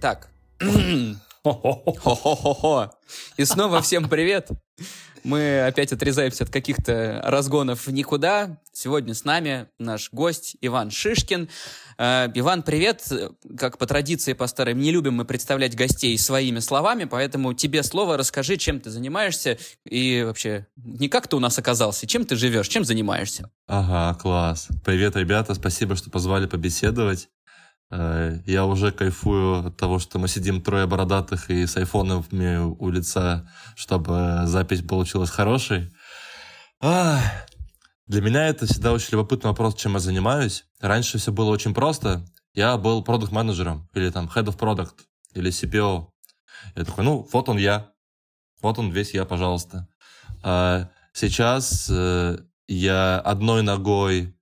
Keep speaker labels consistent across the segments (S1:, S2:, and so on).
S1: Так. Хо-хо-хо-хо. И снова всем привет. Мы опять отрезаемся от каких-то разгонов никуда. Сегодня с нами наш гость Иван Шишкин. Э, Иван, привет. Как по традиции, по старой, не любим мы представлять гостей своими словами, поэтому тебе слово, расскажи, чем ты занимаешься и вообще, не как ты у нас оказался, чем ты живешь, чем занимаешься?
S2: Ага, класс. Привет, ребята, спасибо, что позвали побеседовать. Э, я уже кайфую от того, что мы сидим трое бородатых и с айфонами у лица, чтобы запись получилась хорошей. Для меня это всегда очень любопытный вопрос, чем я занимаюсь. Раньше все было очень просто. Я был продукт-менеджером, или там head of product, или CPO. Я такой, ну, вот он я. Вот он весь я, пожалуйста. А сейчас э, я одной ногой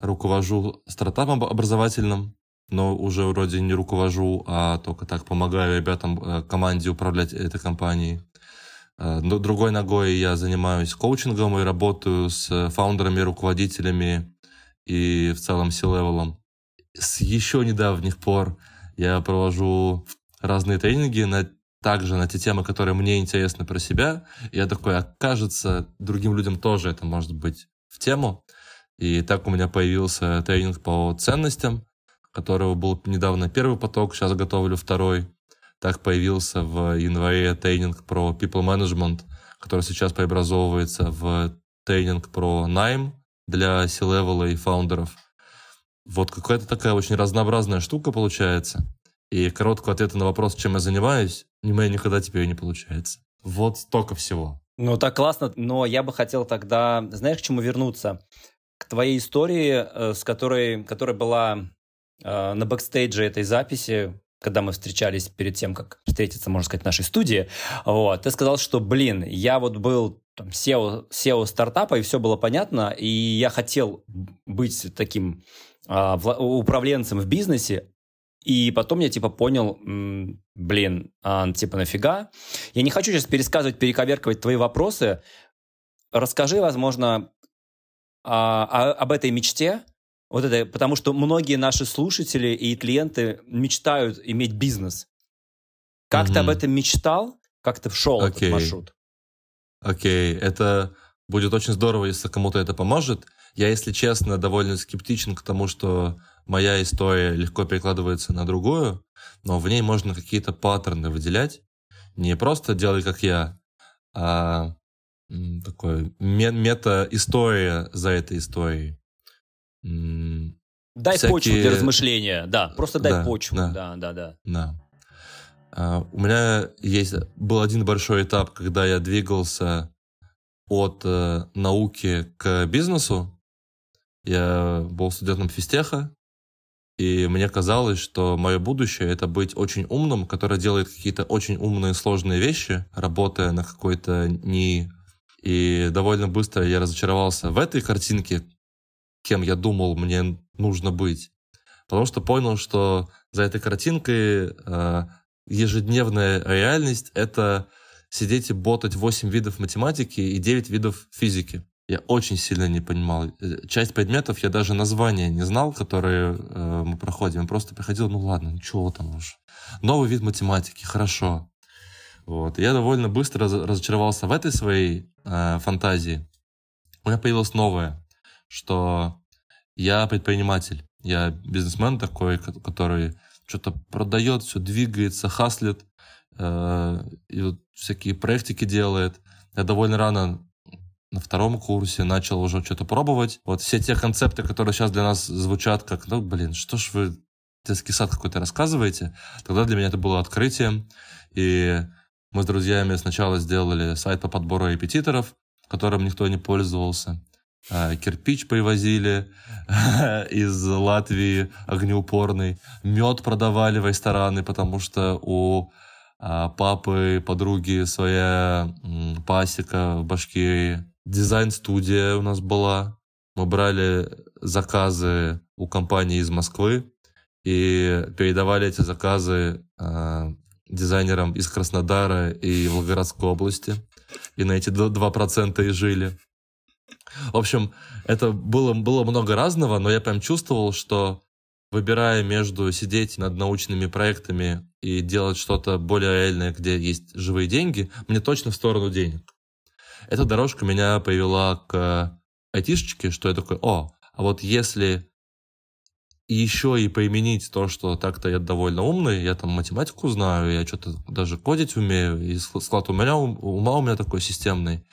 S2: руковожу стартапом образовательным, но уже вроде не руковожу, а только так помогаю ребятам, э, команде управлять этой компанией. Э, другой ногой я занимаюсь коучингом и работаю с founder ами, руководителями и в целом C-level ом. С еще недавних пор я провожу разные тренинги на также на те темы, которые мне интересны про себя. Я такой, а кажется, другим людям тоже это может быть в тему. И так у меня появился тренинг по ценностям, которого был недавно первый поток, сейчас готовлю второй. Так появился в январе тренинг про people management, который сейчас преобразовывается в тренинг про найм для C-level и фаундеров. Вот какая-то такая очень разнообразная штука получается. И короткого ответа на вопрос, чем я занимаюсь, у меня никогда теперь не получается. Вот столько всего.
S1: Ну, так классно, но я бы хотел тогда, знаешь, к чему вернуться? К твоей истории, э, с которой, которая была на бэкстейдже этой записи, когда мы встречались перед тем, как встретиться, можно сказать, в нашей студии, вот, ты сказал, что, блин, я вот был там, SEO, SEO стартапа, и все было понятно, и я хотел быть таким а, управленцем в бизнесе, и потом я, типа, понял, блин, а, типа, нафига? Я не хочу сейчас пересказывать, перековерковать твои вопросы. Расскажи, возможно, а, а, об этой мечте, вот это, потому что многие наши слушатели и клиенты мечтают иметь бизнес. Как mm-hmm. ты об этом мечтал? Как ты вшел okay. этот маршрут?
S2: Окей, okay. это будет очень здорово, если кому-то это поможет. Я, если честно, довольно скептичен к тому, что моя история легко перекладывается на другую, но в ней можно какие-то паттерны выделять. Не просто делай как я, а такой мета-история за этой историей.
S1: Дай всякие... почву для размышления, да, просто дай да, почву, да, да, да. да.
S2: да. Uh, у меня есть был один большой этап, когда я двигался от uh, науки к бизнесу. Я был студентом физтеха, и мне казалось, что мое будущее это быть очень умным, который делает какие-то очень умные сложные вещи, работая на какой-то не и довольно быстро я разочаровался в этой картинке, кем я думал мне нужно быть. Потому что понял, что за этой картинкой э, ежедневная реальность — это сидеть и ботать 8 видов математики и 9 видов физики. Я очень сильно не понимал. Э, часть предметов я даже названия не знал, которые э, мы проходим. Я просто приходил, ну ладно, ничего там уж. Новый вид математики, хорошо. Вот. Я довольно быстро разочаровался в этой своей э, фантазии. У меня появилась новая что я предприниматель, я бизнесмен такой, который что-то продает, все двигается, хаслит, э, и вот всякие проектики делает. Я довольно рано на втором курсе начал уже что-то пробовать. Вот все те концепты, которые сейчас для нас звучат как, ну, блин, что ж вы детский сад какой-то рассказываете, тогда для меня это было открытием. И мы с друзьями сначала сделали сайт по подбору репетиторов, которым никто не пользовался. А, кирпич привозили из Латвии огнеупорный, мед продавали в рестораны, потому что у а, папы, подруги своя пасека в Башкирии. Дизайн-студия у нас была. Мы брали заказы у компании из Москвы и передавали эти заказы э, дизайнерам из Краснодара и Волгоградской области. И на эти 2% и жили. В общем, это было, было много разного, но я прям чувствовал, что выбирая между сидеть над научными проектами и делать что-то более реальное, где есть живые деньги, мне точно в сторону денег. Эта дорожка меня привела к айтишечке, что я такой, о, а вот если еще и применить то, что так-то я довольно умный, я там математику знаю, я что-то даже кодить умею, и склад у меня, ума у меня такой системный.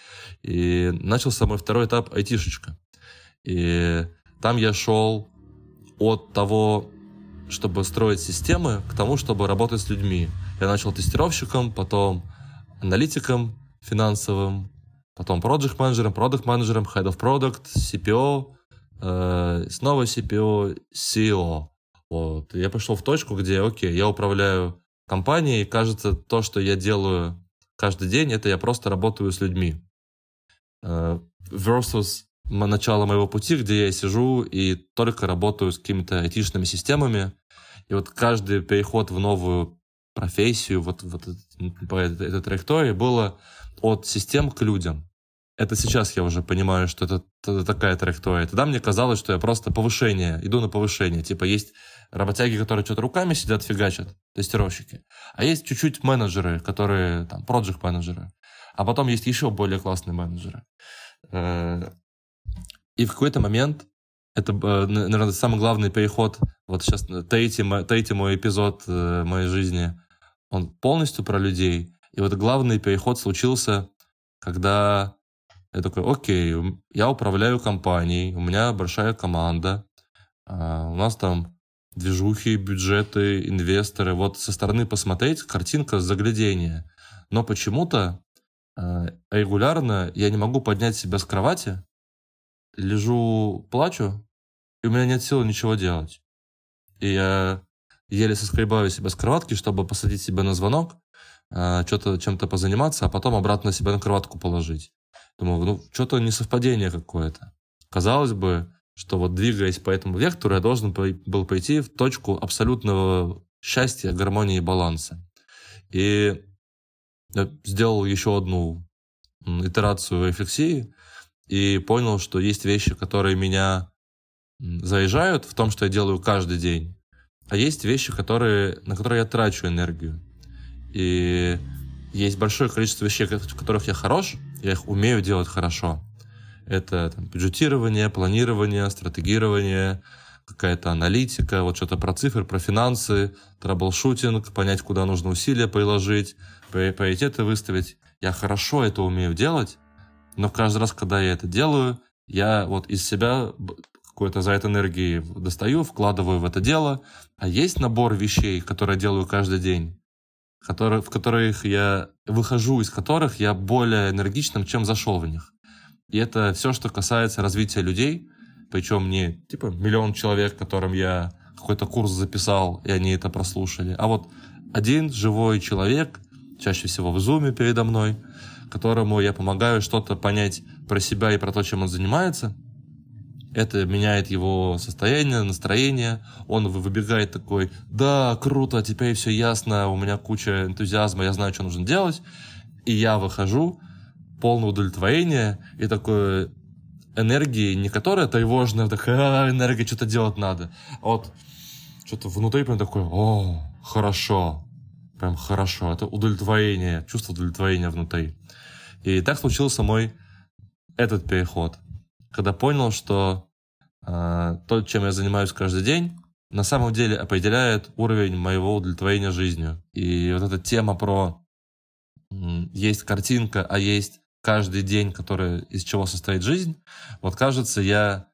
S2: И начался мой второй этап айтишечка. И там я шел от того, чтобы строить системы, к тому, чтобы работать с людьми. Я начал тестировщиком, потом аналитиком финансовым, потом project менеджером, продукт менеджером, head of product, CPO, э, снова CPO, CEO. Вот. Я пришел в точку, где, окей, я управляю компанией, и кажется, то, что я делаю каждый день, это я просто работаю с людьми. Э, versus начало моего пути, где я сижу и только работаю с какими-то айтишными системами. И вот каждый переход в новую профессию, вот, вот по этой, этой траектории было от систем к людям. Это сейчас я уже понимаю, что это, это такая траектория. Тогда мне казалось, что я просто повышение, иду на повышение. Типа есть работяги, которые что-то руками сидят, фигачат, тестировщики. А есть чуть-чуть менеджеры, которые там, проект менеджеры. А потом есть еще более классные менеджеры. Э, и в какой-то момент, это, э, наверное, самый главный переход, вот сейчас третий, третий мой эпизод э, моей жизни, он полностью про людей. И вот главный переход случился, когда я такой, окей, я управляю компанией, у меня большая команда, а, у нас там движухи, бюджеты, инвесторы. Вот со стороны посмотреть, картинка заглядения. Но почему-то э, регулярно я не могу поднять себя с кровати лежу, плачу, и у меня нет сил ничего делать. И я еле соскребаю себя с кроватки, чтобы посадить себя на звонок, а, что-то чем-то позаниматься, а потом обратно себя на кроватку положить. Думаю, ну, что-то несовпадение какое-то. Казалось бы, что вот двигаясь по этому вектору, я должен был пойти в точку абсолютного счастья, гармонии и баланса. И я сделал еще одну итерацию рефлексии, и понял, что есть вещи, которые меня заряжают в том, что я делаю каждый день, а есть вещи, которые, на которые я трачу энергию. И есть большое количество вещей, в которых я хорош, я их умею делать хорошо. Это там, бюджетирование, планирование, стратегирование, какая-то аналитика, вот что-то про цифры, про финансы, troubleshooting, понять, куда нужно усилия приложить, приоритеты выставить. Я хорошо это умею делать, но каждый раз, когда я это делаю, я вот из себя какой-то за это энергии достаю, вкладываю в это дело. А есть набор вещей, которые я делаю каждый день, которые, в которых я выхожу, из которых я более энергичным, чем зашел в них. И это все, что касается развития людей, причем не типа миллион человек, которым я какой-то курс записал, и они это прослушали, а вот один живой человек, чаще всего в зуме передо мной, которому я помогаю что-то понять про себя и про то, чем он занимается. Это меняет его состояние, настроение. Он выбегает такой, да, круто, теперь все ясно, у меня куча энтузиазма, я знаю, что нужно делать. И я выхожу, полное удовлетворение и такой энергии, не которая тревожная, такая, а, энергия, что-то делать надо. А вот что-то внутри прям такое, о, хорошо, прям хорошо. Это удовлетворение, чувство удовлетворения внутри. И так случился мой этот переход, когда понял, что э, то, чем я занимаюсь каждый день, на самом деле определяет уровень моего удовлетворения жизнью. И вот эта тема про э, есть картинка, а есть каждый день, который из чего состоит жизнь, вот кажется, я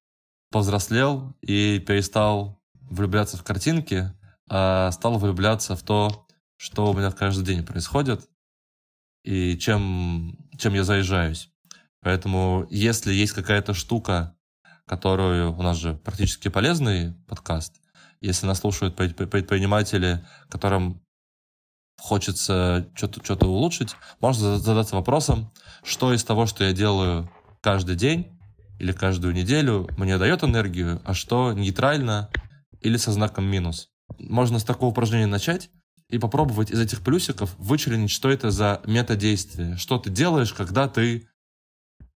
S2: повзрослел и перестал влюбляться в картинки, а стал влюбляться в то, что у меня каждый день происходит, и чем, чем я заезжаюсь. Поэтому, если есть какая-то штука, которую у нас же практически полезный подкаст, если нас слушают предприниматели, которым хочется что-то что улучшить, можно задаться вопросом, что из того, что я делаю каждый день или каждую неделю, мне дает энергию, а что нейтрально или со знаком минус. Можно с такого упражнения начать, и попробовать из этих плюсиков вычленить, что это за методействие, что ты делаешь, когда ты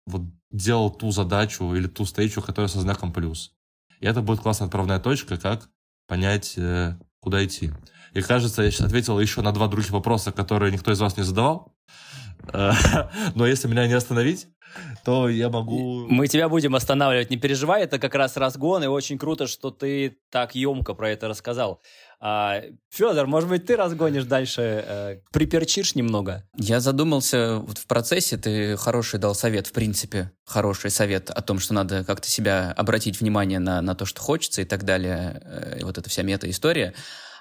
S2: вот делал ту задачу или ту встречу, которая со знаком плюс. И это будет классная отправная точка, как понять, э, куда идти. И кажется, я сейчас ответил еще на два других вопроса, которые никто из вас не задавал. Но если меня не остановить, то я могу...
S1: Мы тебя будем останавливать, не переживай, это как раз разгон, и очень круто, что ты так емко про это рассказал. А, Федор, может быть, ты разгонишь дальше, э, приперчишь немного?
S3: Я задумался вот в процессе, ты хороший дал совет, в принципе, хороший совет о том, что надо как-то себя обратить внимание на, на то, что хочется и так далее, э, вот эта вся мета-история.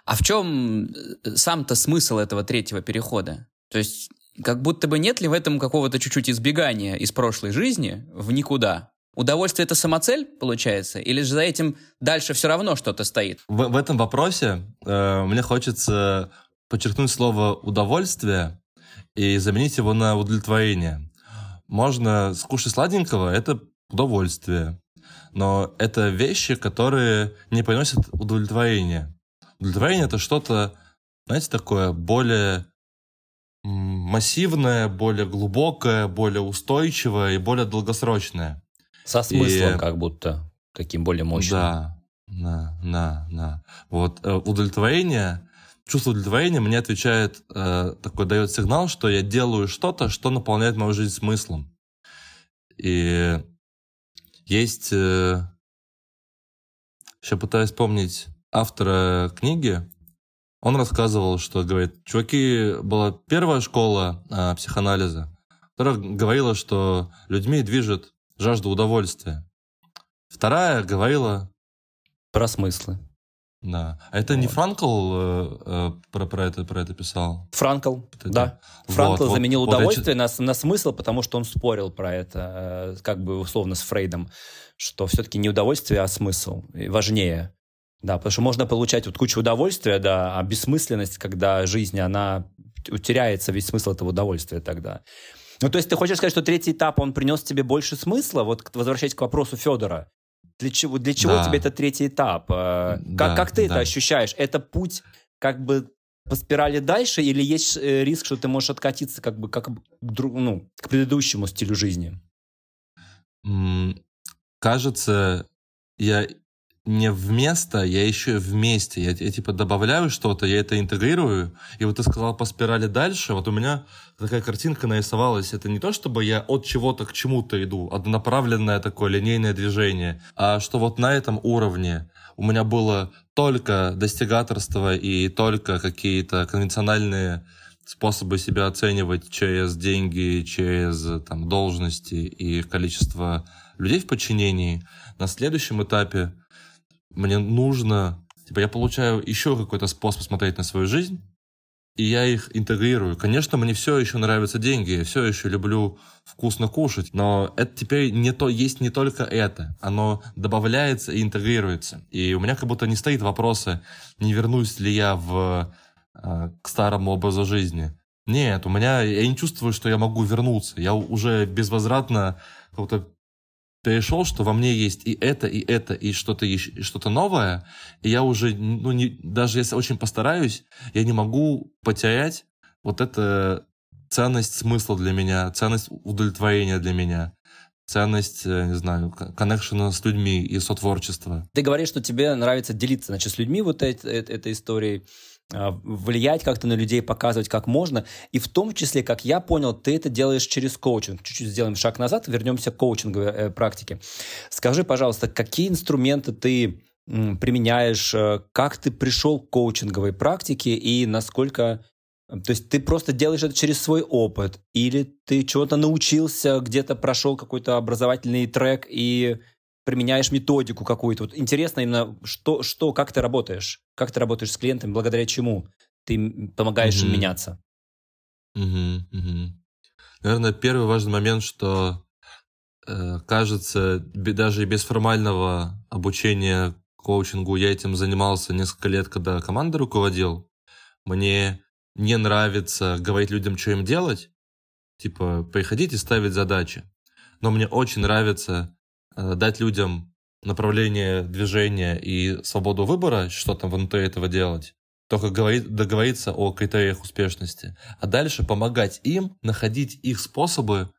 S3: А в чем э, сам-то смысл этого третьего перехода? То есть как будто бы нет ли в этом какого-то чуть-чуть избегания из прошлой жизни в никуда? Удовольствие это самоцель, получается? Или же за этим дальше все равно что-то стоит?
S2: В, в этом вопросе э, мне хочется подчеркнуть слово удовольствие и заменить его на удовлетворение. Можно скушать сладенького, это удовольствие. Но это вещи, которые не приносят удовлетворения. Удовлетворение это что-то, знаете, такое более массивное, более глубокое, более устойчивое и более долгосрочное.
S1: Со смыслом и... как будто, таким более мощным.
S2: Да, да, да, да. Вот э, удовлетворение, чувство удовлетворения мне отвечает, э, такой дает сигнал, что я делаю что-то, что наполняет мою жизнь смыслом. И есть... Э, сейчас пытаюсь вспомнить автора книги, он рассказывал, что, говорит, чуваки, была первая школа а, психоанализа, которая говорила, что людьми движет жажда удовольствия. Вторая говорила...
S1: Про смыслы.
S2: Да. А это вот. не Франкл э, э, про, про, это, про это писал?
S1: Франкл, это, да. Франкл вот, заменил вот, удовольствие вот на, на смысл, потому что он спорил про это, э, как бы условно с Фрейдом, что все-таки не удовольствие, а смысл важнее. Да, потому что можно получать вот кучу удовольствия, да, а бессмысленность, когда жизнь, она утеряется весь смысл этого удовольствия тогда. Ну, то есть ты хочешь сказать, что третий этап, он принес тебе больше смысла? Вот возвращаясь к вопросу Федора. Для чего, для чего да. тебе этот третий этап? Э, да, как, как ты да. это ощущаешь? Это путь как бы по спирали дальше или есть э, риск, что ты можешь откатиться как бы как, ну, к предыдущему стилю жизни?
S2: Кажется, я не вместо, я еще вместе. Я, я типа добавляю что-то, я это интегрирую. И вот ты сказал по спирали дальше. Вот у меня такая картинка нарисовалась. Это не то, чтобы я от чего-то к чему-то иду, однонаправленное такое линейное движение, а что вот на этом уровне у меня было только достигаторство и только какие-то конвенциональные способы себя оценивать через деньги, через там, должности и количество людей в подчинении. На следующем этапе мне нужно, типа, я получаю еще какой-то способ смотреть на свою жизнь, и я их интегрирую. Конечно, мне все еще нравятся деньги, я все еще люблю вкусно кушать, но это теперь не то, есть не только это, оно добавляется и интегрируется. И у меня как будто не стоит вопроса, не вернусь ли я в, э, к старому образу жизни. Нет, у меня, я не чувствую, что я могу вернуться. Я уже безвозвратно как-то перешел, что во мне есть и это, и это, и что-то и что-то новое, и я уже, ну, не, даже если очень постараюсь, я не могу потерять вот это ценность смысла для меня, ценность удовлетворения для меня, ценность, э, не знаю, коннекшена с людьми и сотворчества.
S1: Ты говоришь, что тебе нравится делиться, значит, с людьми вот этой, этой историей. А, влиять как-то на людей, показывать как можно. И в том числе, как я понял, ты это делаешь через коучинг. Чуть-чуть сделаем шаг назад, вернемся к коучинговой э, практике. Скажи, пожалуйста, какие инструменты ты применяешь, э, как ты пришел к коучинговой практике и насколько... То есть ты просто делаешь это через свой опыт, или ты чего-то научился, где-то прошел какой-то образовательный трек и применяешь методику какую-то. Вот интересно именно, что, что, как ты работаешь? Как ты работаешь с клиентами, благодаря чему ты помогаешь mm-hmm. им меняться?
S2: Mm-hmm. Mm-hmm. Наверное, первый важный момент, что э, кажется, даже без формального обучения коучингу я этим занимался несколько лет, когда командой руководил. Мне не нравится говорить людям, что им делать. Типа, приходите ставить задачи. Но мне очень нравится дать людям направление движения и свободу выбора, что там внутри этого делать, только говорит, договориться о критериях успешности, а дальше помогать им находить их способы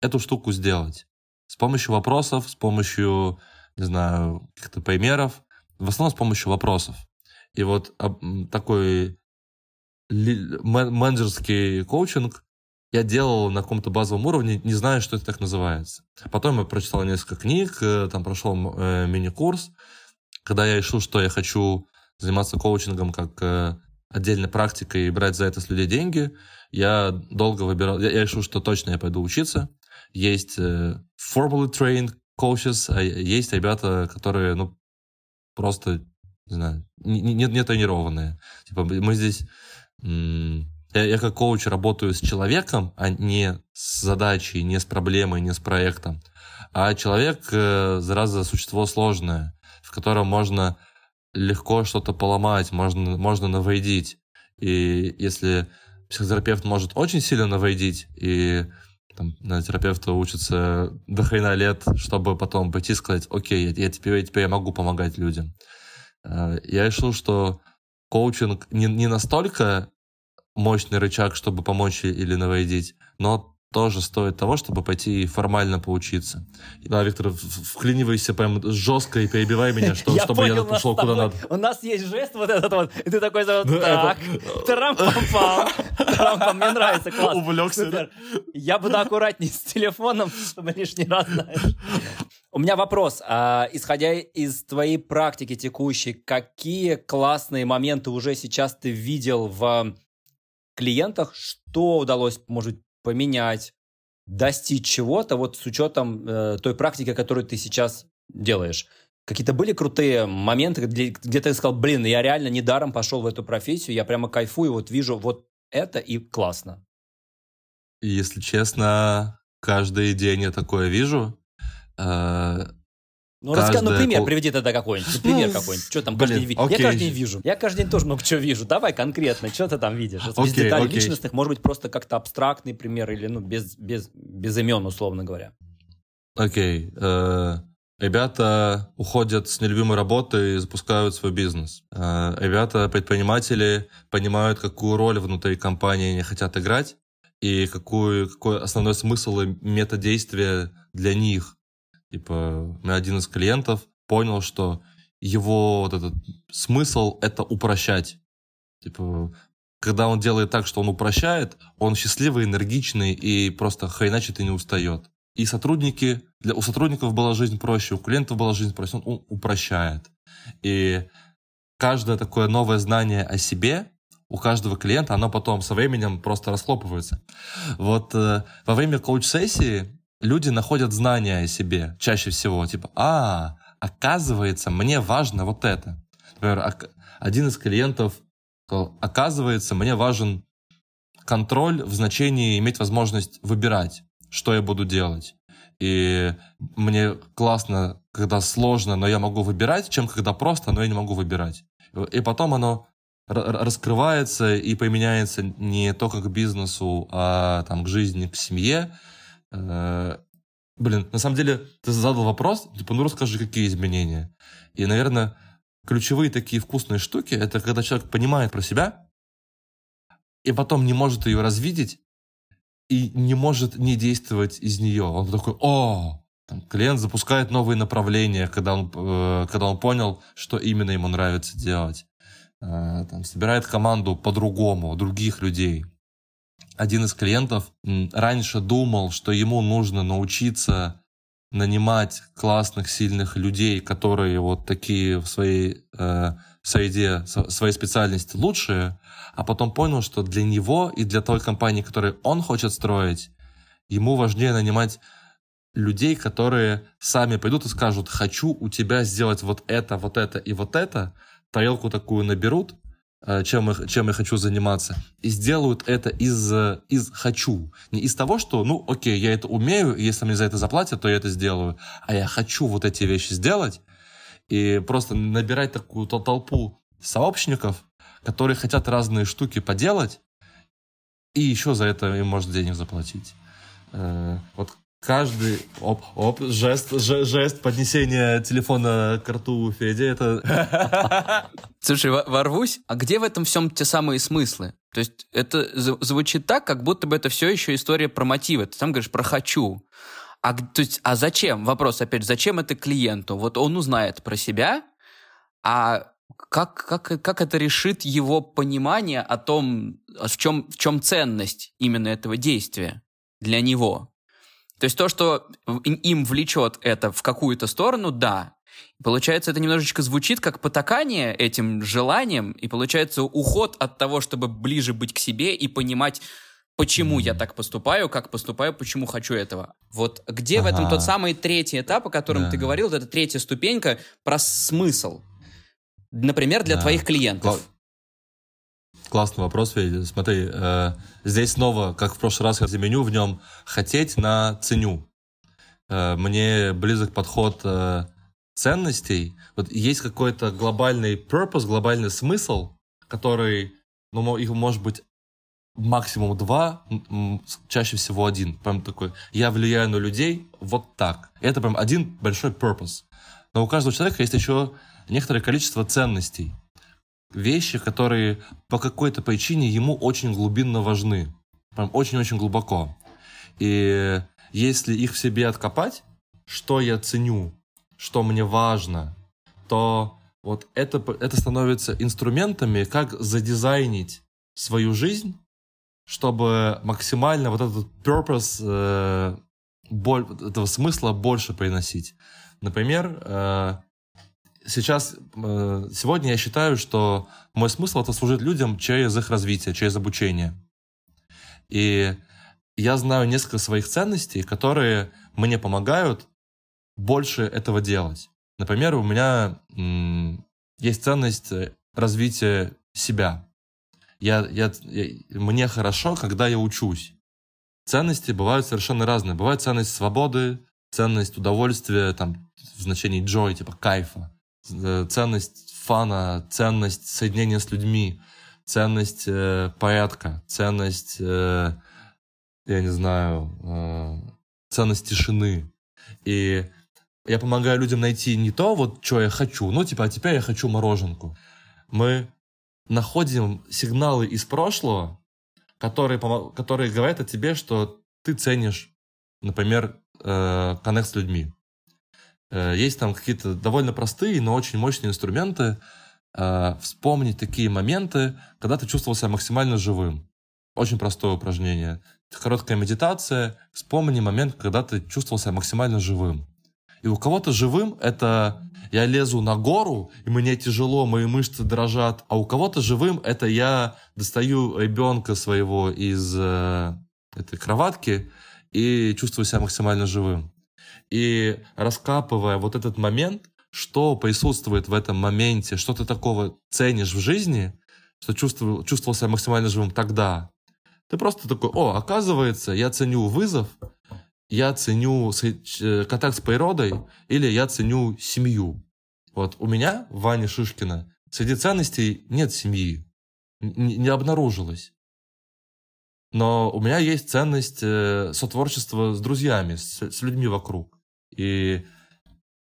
S2: эту штуку сделать. С помощью вопросов, с помощью, не знаю, каких-то примеров, в основном с помощью вопросов. И вот такой менеджерский коучинг я делал на каком-то базовом уровне, не зная, что это так называется. Потом я прочитал несколько книг, э, там прошел э, мини-курс. Когда я решил, что я хочу заниматься коучингом как э, отдельной практикой и брать за это с людей деньги, я долго выбирал, я, я решил, что точно я пойду учиться. Есть э, formally trained coaches, а есть ребята, которые, ну, просто, не знаю, не, не, не тренированные. Типа, мы здесь я, я как коуч работаю с человеком, а не с задачей, не с проблемой, не с проектом. А человек, э, зараза, существо сложное, в котором можно легко что-то поломать, можно, можно навредить. И если психотерапевт может очень сильно навредить, и там, на терапевта учится до хрена лет, чтобы потом пойти и сказать, окей, я, я теперь, теперь я могу помогать людям. Э, я решил, что коучинг не, не настолько мощный рычаг, чтобы помочь или навредить, но тоже стоит того, чтобы пойти и формально поучиться. Да, Виктор, вклинивайся прям жестко и перебивай меня, что,
S1: я
S2: чтобы
S1: понял,
S2: я пошел куда надо.
S1: У нас есть жест вот этот вот, и ты такой, вот, так, трам-пам-пам, трам мне нравится, класс.
S2: Увлекся, да?
S1: Я буду аккуратней с телефоном, чтобы лишний раз, знаешь. У меня вопрос. А, исходя из твоей практики текущей, какие классные моменты уже сейчас ты видел в клиентах, что удалось, может, поменять, достичь чего-то, вот с учетом э, той практики, которую ты сейчас делаешь. Какие-то были крутые моменты, где, где ты сказал, блин, я реально недаром пошел в эту профессию, я прямо кайфую, вот вижу вот это и классно.
S2: Если честно, каждый день я такое вижу. Э,
S1: ну, раска... ну пример пол... приведи тогда какой-нибудь. Ну, пример какой-нибудь. Что там каждый день видишь? Я каждый день вижу. Я каждый день тоже много чего вижу. Давай конкретно, что ты там видишь? Окей, без деталей окей. личностных, может быть, просто как-то абстрактный пример или ну, без, без, без имен, условно говоря.
S2: Окей. Э, ребята уходят с нелюбимой работы и запускают свой бизнес. Э, ребята, предприниматели, понимают, какую роль внутри компании они хотят играть и какую, какой основной смысл и методействия для них Типа, один из клиентов понял, что его вот этот смысл — это упрощать. Типа, когда он делает так, что он упрощает, он счастливый, энергичный и просто хреначит и не устает. И сотрудники, для, у сотрудников была жизнь проще, у клиентов была жизнь проще, он, он упрощает. И каждое такое новое знание о себе у каждого клиента, оно потом со временем просто расхлопывается. Вот э, во время коуч-сессии люди находят знания о себе чаще всего. Типа, а, оказывается, мне важно вот это. Например, один из клиентов сказал, оказывается, мне важен контроль в значении иметь возможность выбирать, что я буду делать. И мне классно, когда сложно, но я могу выбирать, чем когда просто, но я не могу выбирать. И потом оно раскрывается и применяется не только к бизнесу, а там, к жизни, к семье. Э, блин, на самом деле, ты задал вопрос, типа, ну расскажи, какие изменения. И, наверное, ключевые такие вкусные штуки, это когда человек понимает про себя, и потом не может ее развидеть, и не может не действовать из нее. Он такой, о, там, клиент запускает новые направления, когда он, э, когда он понял, что именно ему нравится делать. Э, там, собирает команду по-другому, других людей один из клиентов раньше думал, что ему нужно научиться нанимать классных, сильных людей, которые вот такие в своей э, среде, в своей специальности лучшие, а потом понял, что для него и для той компании, которую он хочет строить, ему важнее нанимать людей, которые сами пойдут и скажут, хочу у тебя сделать вот это, вот это и вот это, тарелку такую наберут, чем я, чем я хочу заниматься, и сделают это из, из хочу. Не из того, что, ну, окей, я это умею, если мне за это заплатят, то я это сделаю. А я хочу вот эти вещи сделать, и просто набирать такую толпу сообщников, которые хотят разные штуки поделать, и еще за это им может денег заплатить. Э, вот Каждый оп, оп, жест, жест, жест поднесения телефона к рту Феди, это...
S3: Слушай, ворвусь, а где в этом всем те самые смыслы? То есть это звучит так, как будто бы это все еще история про мотивы. Ты сам говоришь про «хочу». А, то есть, а зачем? Вопрос опять, зачем это клиенту? Вот он узнает про себя, а как, как, как это решит его понимание о том, в чем, в чем ценность именно этого действия для него? То есть то, что им влечет это в какую-то сторону, да. Получается, это немножечко звучит как потакание этим желанием, и получается уход от того, чтобы ближе быть к себе и понимать, почему я так поступаю, как поступаю, почему хочу этого. Вот где ага. в этом тот самый третий этап, о котором да. ты говорил, вот эта третья ступенька про смысл. Например, для да. твоих клиентов.
S2: Классный вопрос, Федя. Смотри, э, здесь снова, как в прошлый раз заменю в нем хотеть на ценю. Э, мне близок подход э, ценностей. Вот есть какой-то глобальный purpose, глобальный смысл, который, ну, их может быть максимум два, чаще всего один. Прям такой, я влияю на людей вот так. Это прям один большой purpose. Но у каждого человека есть еще некоторое количество ценностей. Вещи, которые по какой-то причине ему очень глубинно важны. Прям очень-очень глубоко. И если их в себе откопать, что я ценю, что мне важно, то вот это, это становится инструментами, как задизайнить свою жизнь чтобы максимально вот этот purpose, э, боль, этого смысла больше приносить. Например, э, сейчас, э, сегодня я считаю, что мой смысл это служить людям через их развитие, через обучение. И я знаю несколько своих ценностей, которые мне помогают больше этого делать. Например, у меня есть ценность развития себя я, я, я, мне хорошо, когда я учусь. Ценности бывают совершенно разные. Бывает ценность свободы, ценность удовольствия, там, в значении joy, типа кайфа, э, ценность фана, ценность соединения с людьми, ценность э, порядка, ценность, э, я не знаю, э, ценность тишины. И я помогаю людям найти не то, вот, что я хочу, ну, типа, а теперь я хочу мороженку. Мы находим сигналы из прошлого, которые, которые говорят о тебе, что ты ценишь, например, э, с людьми. Э, есть там какие-то довольно простые, но очень мощные инструменты э, вспомнить такие моменты, когда ты чувствовал себя максимально живым. Очень простое упражнение. Короткая медитация. Вспомни момент, когда ты чувствовал себя максимально живым. И у кого-то живым это я лезу на гору, и мне тяжело, мои мышцы дрожат, а у кого-то живым это я достаю ребенка своего из э, этой кроватки и чувствую себя максимально живым. И раскапывая вот этот момент, что присутствует в этом моменте, что ты такого ценишь в жизни, что чувствовал, чувствовал себя максимально живым тогда, ты просто такой, о, оказывается, я ценю вызов, я ценю э, контакт с природой или я ценю семью. Вот у меня, Вани Шишкина, среди ценностей нет семьи. Не обнаружилось. Но у меня есть ценность э, сотворчества с друзьями, с, с людьми вокруг. И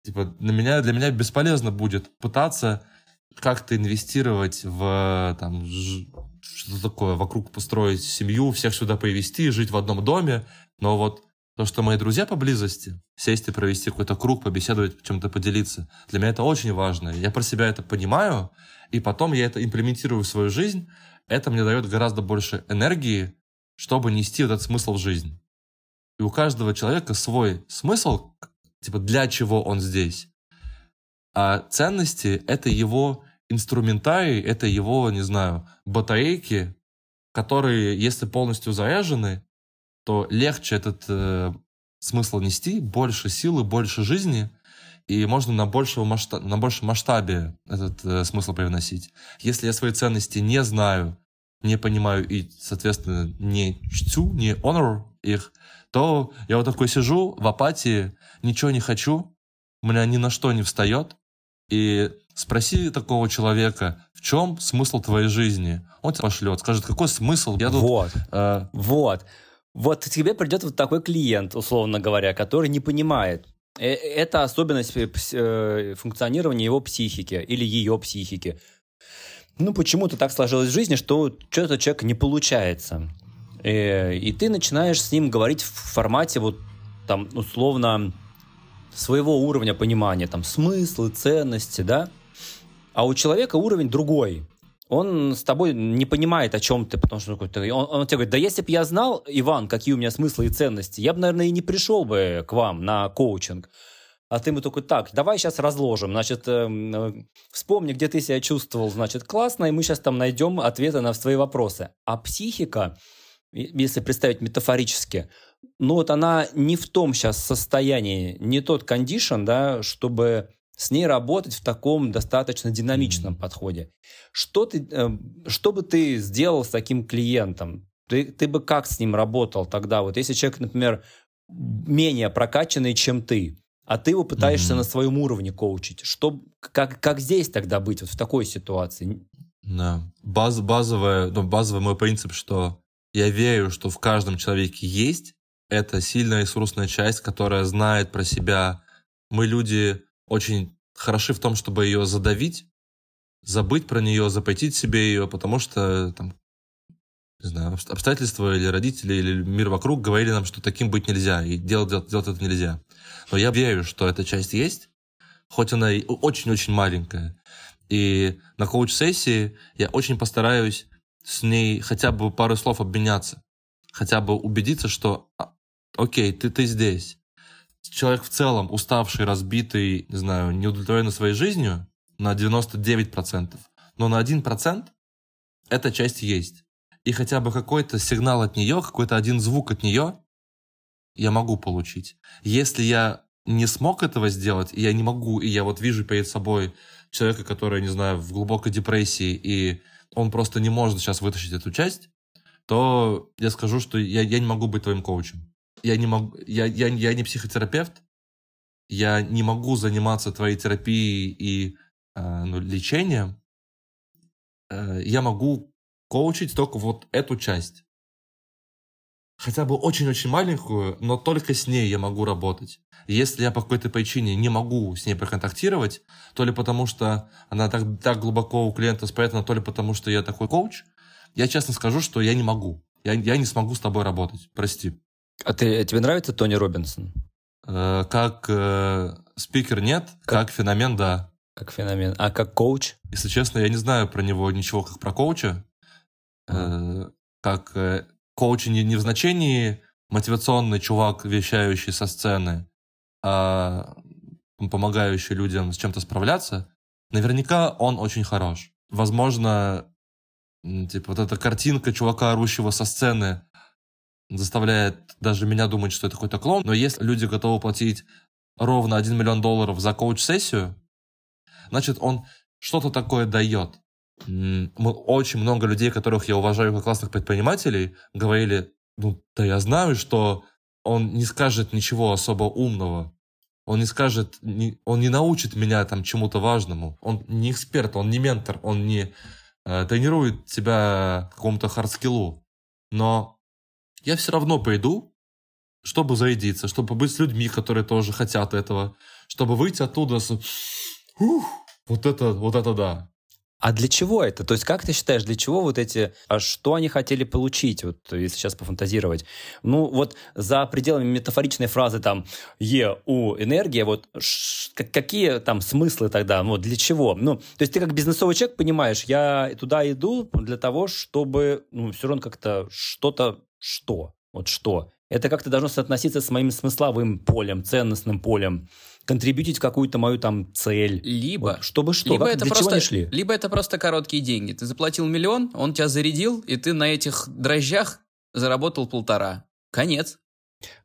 S2: типа, для, меня, для меня бесполезно будет пытаться как-то инвестировать в там, что такое, вокруг построить семью, всех сюда привести, жить в одном доме. Но вот то, что мои друзья поблизости, сесть и провести какой-то круг, побеседовать, чем-то поделиться, для меня это очень важно. Я про себя это понимаю, и потом я это имплементирую в свою жизнь. Это мне дает гораздо больше энергии, чтобы нести этот смысл в жизнь. И у каждого человека свой смысл, типа для чего он здесь. А ценности — это его инструментарий, это его, не знаю, батарейки, которые, если полностью заряжены, то легче этот э, смысл нести, больше силы, больше жизни, и можно на, большего масштаб, на большем масштабе этот э, смысл привносить. Если я свои ценности не знаю, не понимаю и, соответственно, не чту, не honor их, то я вот такой сижу в апатии, ничего не хочу, у меня ни на что не встает, и спроси такого человека, в чем смысл твоей жизни? Он тебя пошлет, скажет, какой смысл?
S1: Я тут, вот, э, вот. Вот тебе придет вот такой клиент, условно говоря, который не понимает, э, это особенность э, э, функционирования его психики или ее психики. Ну, почему-то так сложилось в жизни, что что-то человек не получается. И, и ты начинаешь с ним говорить в формате вот там, условно, своего уровня понимания, там, смыслы, ценности, да, а у человека уровень другой. Он с тобой не понимает, о чем ты, потому что он, он тебе говорит, да если бы я знал, Иван, какие у меня смыслы и ценности, я бы, наверное, и не пришел бы к вам на коучинг. А ты ему такой, так, давай сейчас разложим. Значит, э, э, вспомни, где ты себя чувствовал, значит, классно, и мы сейчас там найдем ответы на свои вопросы. А психика, если представить метафорически, ну вот она не в том сейчас состоянии, не тот кондишн, да, чтобы с ней работать в таком достаточно динамичном mm-hmm. подходе. Что, ты, э, что бы ты сделал с таким клиентом? Ты, ты бы как с ним работал тогда? Вот если человек, например, менее прокачанный, чем ты, а ты его пытаешься mm-hmm. на своем уровне коучить, что, как, как здесь тогда быть вот в такой ситуации?
S2: Да. Баз, базовая, ну, базовый мой принцип, что я верю, что в каждом человеке есть эта сильная ресурсная часть, которая знает про себя. Мы люди очень хороши в том, чтобы ее задавить, забыть про нее, запретить себе ее, потому что там, не знаю, обстоятельства или родители, или мир вокруг говорили нам, что таким быть нельзя, и делать, делать, делать это нельзя. Но я верю, что эта часть есть, хоть она и очень-очень маленькая. И на коуч-сессии я очень постараюсь с ней хотя бы пару слов обменяться, хотя бы убедиться, что а, окей, ты, ты здесь, человек в целом уставший, разбитый, не знаю, неудовлетворенный своей жизнью на 99%, но на 1% эта часть есть. И хотя бы какой-то сигнал от нее, какой-то один звук от нее я могу получить. Если я не смог этого сделать, и я не могу, и я вот вижу перед собой человека, который, не знаю, в глубокой депрессии, и он просто не может сейчас вытащить эту часть, то я скажу, что я, я не могу быть твоим коучем я не могу, я, я, я не психотерапевт, я не могу заниматься твоей терапией и э, ну, лечением, э, я могу коучить только вот эту часть. Хотя бы очень-очень маленькую, но только с ней я могу работать. Если я по какой-то причине не могу с ней проконтактировать, то ли потому, что она так, так глубоко у клиента спрятана, то ли потому, что я такой коуч, я честно скажу, что я не могу. Я, я не смогу с тобой работать. Прости.
S1: А ты, тебе нравится Тони Робинсон?
S2: Э, как э, спикер нет, как, как феномен да.
S1: Как феномен. А как коуч?
S2: Если честно, я не знаю про него ничего как про коуча. Э, как коуч не, не в значении мотивационный чувак, вещающий со сцены, а помогающий людям с чем-то справляться. Наверняка он очень хорош. Возможно, типа вот эта картинка чувака, орущего со сцены, заставляет даже меня думать, что это какой-то клон. Но если люди готовы платить ровно 1 миллион долларов за коуч-сессию, значит, он что-то такое дает. Очень много людей, которых я уважаю как классных предпринимателей, говорили, ну, да я знаю, что он не скажет ничего особо умного. Он не скажет, он не научит меня там чему-то важному. Он не эксперт, он не ментор, он не э, тренирует тебя какому-то hard skill у. Но я все равно пойду, чтобы зарядиться, чтобы быть с людьми, которые тоже хотят этого, чтобы выйти оттуда с... Ух, вот это, вот это да.
S1: А для чего это? То есть как ты считаешь, для чего вот эти, а что они хотели получить, вот если сейчас пофантазировать? Ну вот за пределами метафоричной фразы там Е, У, энергия, вот какие там смыслы тогда, ну для чего? Ну, то есть ты как бизнесовый человек понимаешь, я туда иду для того, чтобы, ну, все равно как-то что-то что? Вот что? Это как-то должно соотноситься с моим смысловым полем, ценностным полем, контрибьютить какую-то мою там цель.
S3: Либо...
S1: Вот, чтобы что?
S3: Либо, как, это просто, шли? либо это просто короткие деньги. Ты заплатил миллион, он тебя зарядил, и ты на этих дрожжах заработал полтора. Конец.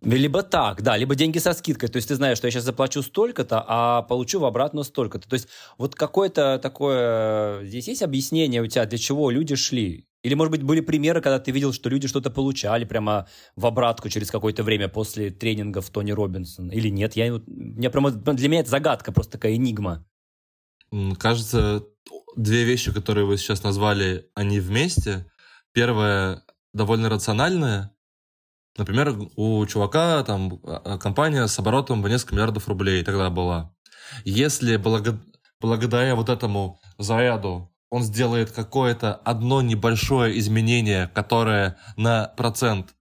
S1: Либо так, да, либо деньги со скидкой. То есть ты знаешь, что я сейчас заплачу столько-то, а получу в обратно столько-то. То есть вот какое-то такое... Здесь есть объяснение у тебя, для чего люди шли? Или, может быть, были примеры, когда ты видел, что люди что-то получали прямо в обратку через какое-то время после тренингов Тони Робинсон? Или нет? Я, меня прямо, для меня это загадка, просто такая энигма.
S2: Кажется, две вещи, которые вы сейчас назвали, они вместе. Первое довольно рациональное. Например, у чувака там а, компания с оборотом в несколько миллиардов рублей тогда была. Если благодаря вот этому заряду он сделает какое-то одно небольшое изменение, которое на процент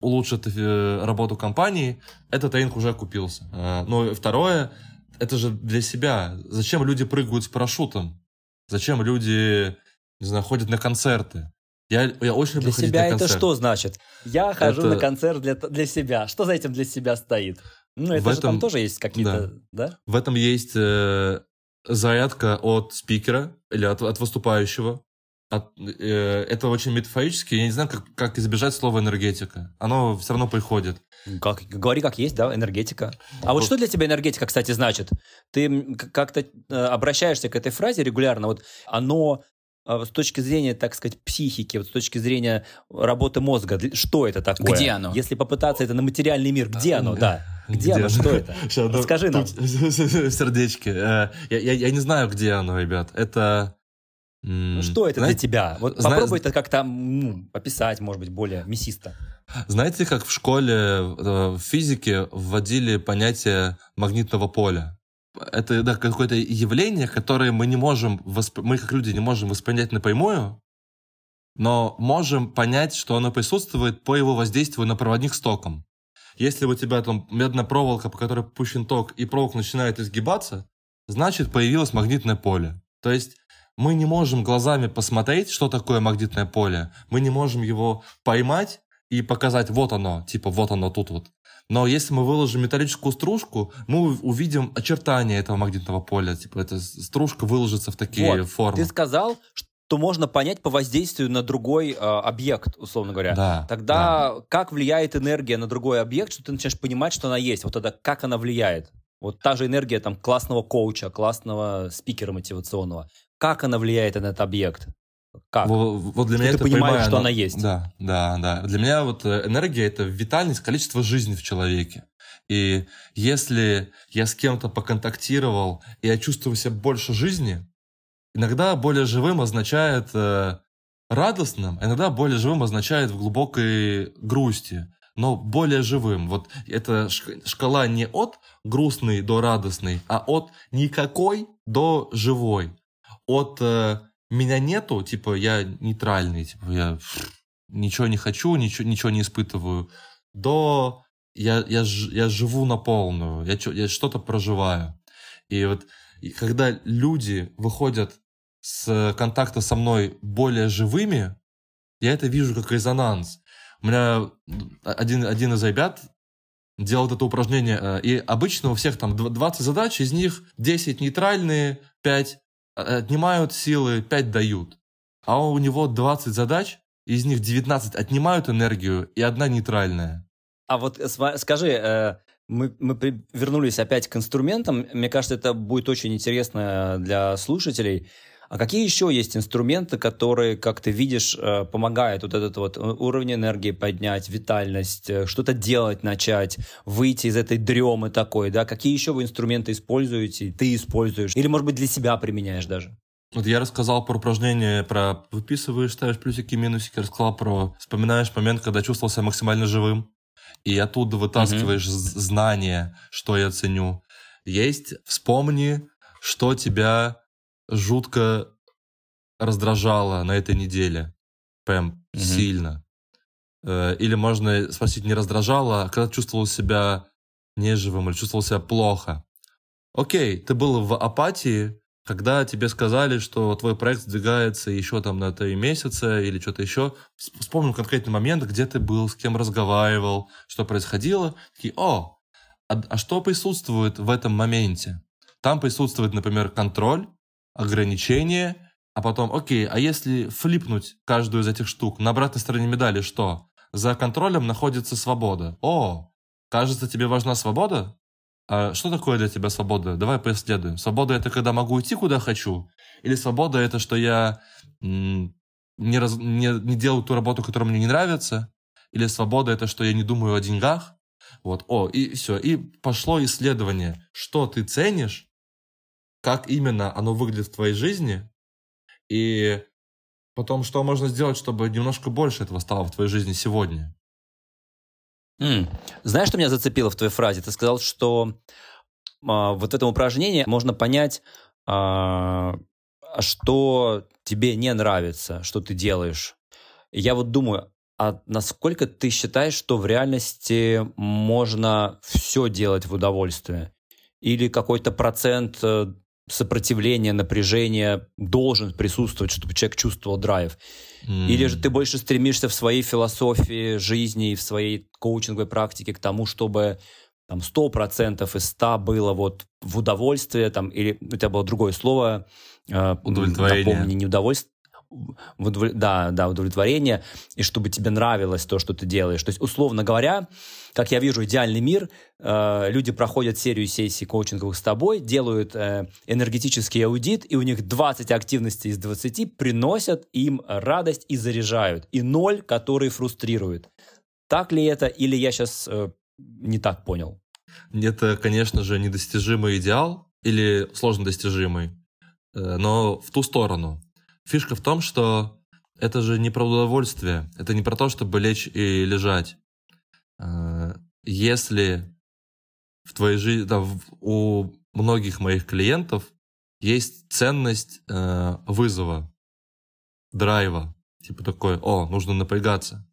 S2: улучшит э, работу компании, этот тренинг уже окупился. Э, ну и второе, это же для себя. Зачем люди прыгают с парашютом? Зачем люди, не знаю, ходят на концерты? Я, я очень
S1: люблю
S2: Для
S1: себя это что значит? Я хожу это... на концерт для, для себя. Что за этим для себя стоит? Ну, это в же этом, там тоже есть какие-то, да. да?
S2: В этом есть э, зарядка от спикера или от, от выступающего. От, э, это очень метафорически. Я не знаю, как, как избежать слова энергетика. Оно все равно приходит.
S1: Как, говори как есть, да, энергетика. А вот, вот что для тебя энергетика, кстати, значит? Ты как-то э, обращаешься к этой фразе регулярно. Вот оно э, с точки зрения, так сказать, психики, вот с точки зрения работы мозга, что это такое?
S3: Где оно?
S1: Если попытаться это на материальный мир, где оно, да? Где, где оно, что это? Сейчас, Расскажи нам.
S2: Сердечки. Э, я, я, я не знаю, где оно, ребят. Это...
S1: Ну, что это знаете, для тебя? Вот попробуй это как-то ну, описать, может быть, более мясисто.
S2: Знаете, как в школе э, в физике вводили понятие магнитного поля? Это да, какое-то явление, которое мы не можем, восп... мы как люди не можем воспринять напрямую, но можем понять, что оно присутствует по его воздействию на проводник с током. Если у тебя там медная проволока, по которой пущен ток, и проволока начинает изгибаться, значит появилось магнитное поле. То есть мы не можем глазами посмотреть, что такое магнитное поле. Мы не можем его поймать и показать, вот оно, типа вот оно тут вот. Но если мы выложим металлическую стружку, мы увидим очертания этого магнитного поля. Типа эта стружка выложится в такие вот. формы.
S1: Ты сказал, то можно понять по воздействию на другой э, объект, условно говоря.
S2: Да,
S1: тогда да. как влияет энергия на другой объект, что ты начинаешь понимать, что она есть. Вот тогда как она влияет? Вот та же энергия там классного коуча, классного спикера мотивационного. Как она влияет на этот объект? Как?
S2: Вот, вот для
S1: что
S2: меня
S1: ты
S2: это
S1: понимаешь,
S2: понимаю,
S1: что она, она есть.
S2: Да, да, да. Для меня вот э, энергия это витальность, количество жизни в человеке. И если я с кем-то поконтактировал, и я чувствую себя больше жизни, Иногда более живым означает э, радостным, иногда более живым означает в глубокой грусти, но более живым. Вот эта шкала не от грустный до радостный, а от никакой до живой. От э, меня нету, типа я нейтральный, типа я ничего не хочу, ничего, ничего не испытываю, до я, я, я живу на полную, я, я что-то проживаю. И вот когда люди выходят с контакта со мной более живыми, я это вижу как резонанс. У меня один, один из ребят делал это упражнение, э, и обычно у всех там 20 задач, из них 10 нейтральные, 5 э, отнимают силы, 5 дают. А у него 20 задач, из них 19 отнимают энергию, и одна нейтральная.
S1: А вот скажи, э, мы, мы вернулись опять к инструментам. Мне кажется, это будет очень интересно для слушателей. А какие еще есть инструменты, которые, как ты видишь, э, помогают вот этот вот уровень энергии поднять, витальность, э, что-то делать начать, выйти из этой дремы такой, да? Какие еще вы инструменты используете, ты используешь? Или, может быть, для себя применяешь даже?
S2: Вот я рассказал про упражнение, про выписываешь, ставишь плюсики, минусики, рассказал про вспоминаешь момент, когда чувствовал себя максимально живым, и оттуда вытаскиваешь mm-hmm. знания, что я ценю. Есть вспомни, что тебя жутко раздражало на этой неделе. Прям mm-hmm. сильно. Э, или можно спросить, не раздражало, а когда чувствовал себя неживым или чувствовал себя плохо. Окей, ты был в апатии, когда тебе сказали, что твой проект сдвигается еще там на три месяца или что-то еще. Вспомнил конкретный момент, где ты был, с кем разговаривал, что происходило. Такие, о, а, а что присутствует в этом моменте? Там присутствует, например, контроль, ограничения, а потом, окей, а если флипнуть каждую из этих штук, на обратной стороне медали что? За контролем находится свобода. О, кажется, тебе важна свобода? А что такое для тебя свобода? Давай поисследуем. Свобода это когда могу идти куда хочу? Или свобода это что я не, раз, не, не делаю ту работу, которая мне не нравится? Или свобода это что я не думаю о деньгах? Вот, о, и все. И пошло исследование, что ты ценишь, как именно оно выглядит в твоей жизни, и потом, что можно сделать, чтобы немножко больше этого стало в твоей жизни сегодня.
S1: Mm. Знаешь, что меня зацепило в твоей фразе? Ты сказал, что а, вот в этом упражнении можно понять, а, что тебе не нравится, что ты делаешь. И я вот думаю, а насколько ты считаешь, что в реальности можно все делать в удовольствие? Или какой-то процент сопротивления, напряжения должен присутствовать, чтобы человек чувствовал драйв? Mm. Или же ты больше стремишься в своей философии жизни и в своей коучинговой практике к тому, чтобы там 100% из 100 было вот в удовольствие, там, или у тебя было другое слово,
S2: э, удовлетворение.
S1: Напомни, не удовольствие, да, да, удовлетворение, и чтобы тебе нравилось то, что ты делаешь. То есть, условно говоря, как я вижу идеальный мир, э, люди проходят серию сессий коучинговых с тобой, делают э, энергетический аудит, и у них 20 активностей из 20 приносят им радость и заряжают, и ноль, которые фрустрируют. Так ли это, или я сейчас э, не так понял?
S2: Это, конечно же, недостижимый идеал или сложно достижимый, э, но в ту сторону. Фишка в том, что это же не про удовольствие, это не про то, чтобы лечь и лежать. Э, если в твоей жизни, да, у многих моих клиентов есть ценность э, вызова, драйва, типа такой, о, нужно напрягаться.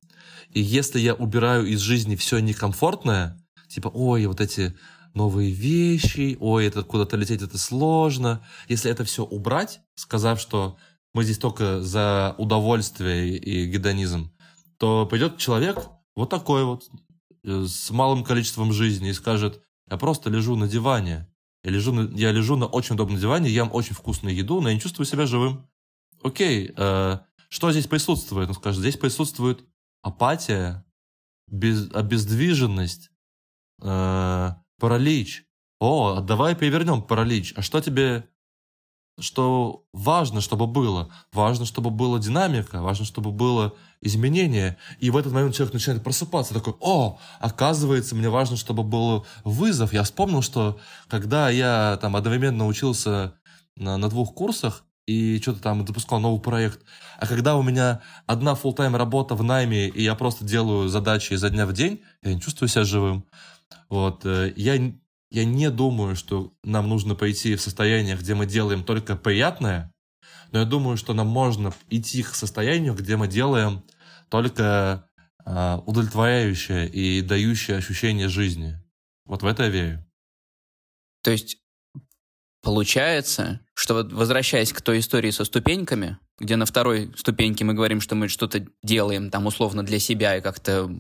S2: И если я убираю из жизни все некомфортное, типа, ой, вот эти новые вещи, ой, это куда-то лететь, это сложно. Если это все убрать, сказав, что мы здесь только за удовольствие и гедонизм, то пойдет человек вот такой вот, э, с малым количеством жизни и скажет, я просто лежу на диване, я лежу на, я лежу на очень удобном диване, ем очень вкусную еду, но я не чувствую себя живым. Окей, э, что здесь присутствует? Он скажет, здесь присутствует апатия, без, обездвиженность, э, паралич. О, давай перевернем паралич. А что тебе что важно, чтобы было. Важно, чтобы была динамика, важно, чтобы было изменение. И в этот момент человек начинает просыпаться, такой, о, оказывается, мне важно, чтобы был вызов. Я вспомнил, что когда я там одновременно учился на, на двух курсах, и что-то там запускал новый проект. А когда у меня одна full тайм работа в найме, и я просто делаю задачи изо дня в день, я не чувствую себя живым. Вот, э, я я не думаю, что нам нужно пойти в состояние, где мы делаем только приятное, но я думаю, что нам можно идти к состоянию, где мы делаем только э, удовлетворяющее и дающее ощущение жизни. Вот в это я верю.
S3: То есть Получается, что вот возвращаясь к той истории со ступеньками, где на второй ступеньке мы говорим, что мы что-то делаем там условно для себя и как-то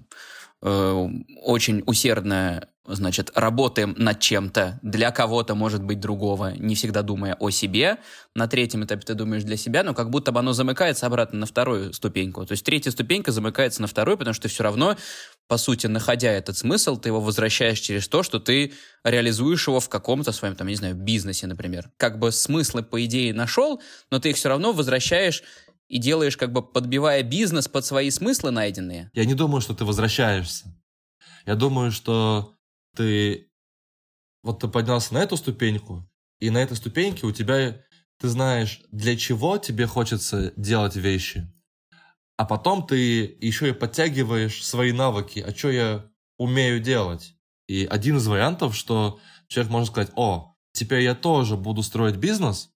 S3: очень усердно значит, работаем над чем-то, для кого-то, может быть, другого, не всегда думая о себе. На третьем этапе ты думаешь для себя, но как будто бы оно замыкается обратно на вторую ступеньку. То есть третья ступенька замыкается на вторую, потому что ты все равно, по сути, находя этот смысл, ты его возвращаешь через то, что ты реализуешь его в каком-то своем, там, не знаю, бизнесе, например. Как бы смыслы, по идее, нашел, но ты их все равно возвращаешь и делаешь, как бы подбивая бизнес под свои смыслы найденные.
S2: Я не думаю, что ты возвращаешься. Я думаю, что ты вот ты поднялся на эту ступеньку, и на этой ступеньке у тебя ты знаешь, для чего тебе хочется делать вещи. А потом ты еще и подтягиваешь свои навыки, а что я умею делать. И один из вариантов, что человек может сказать, о, теперь я тоже буду строить бизнес,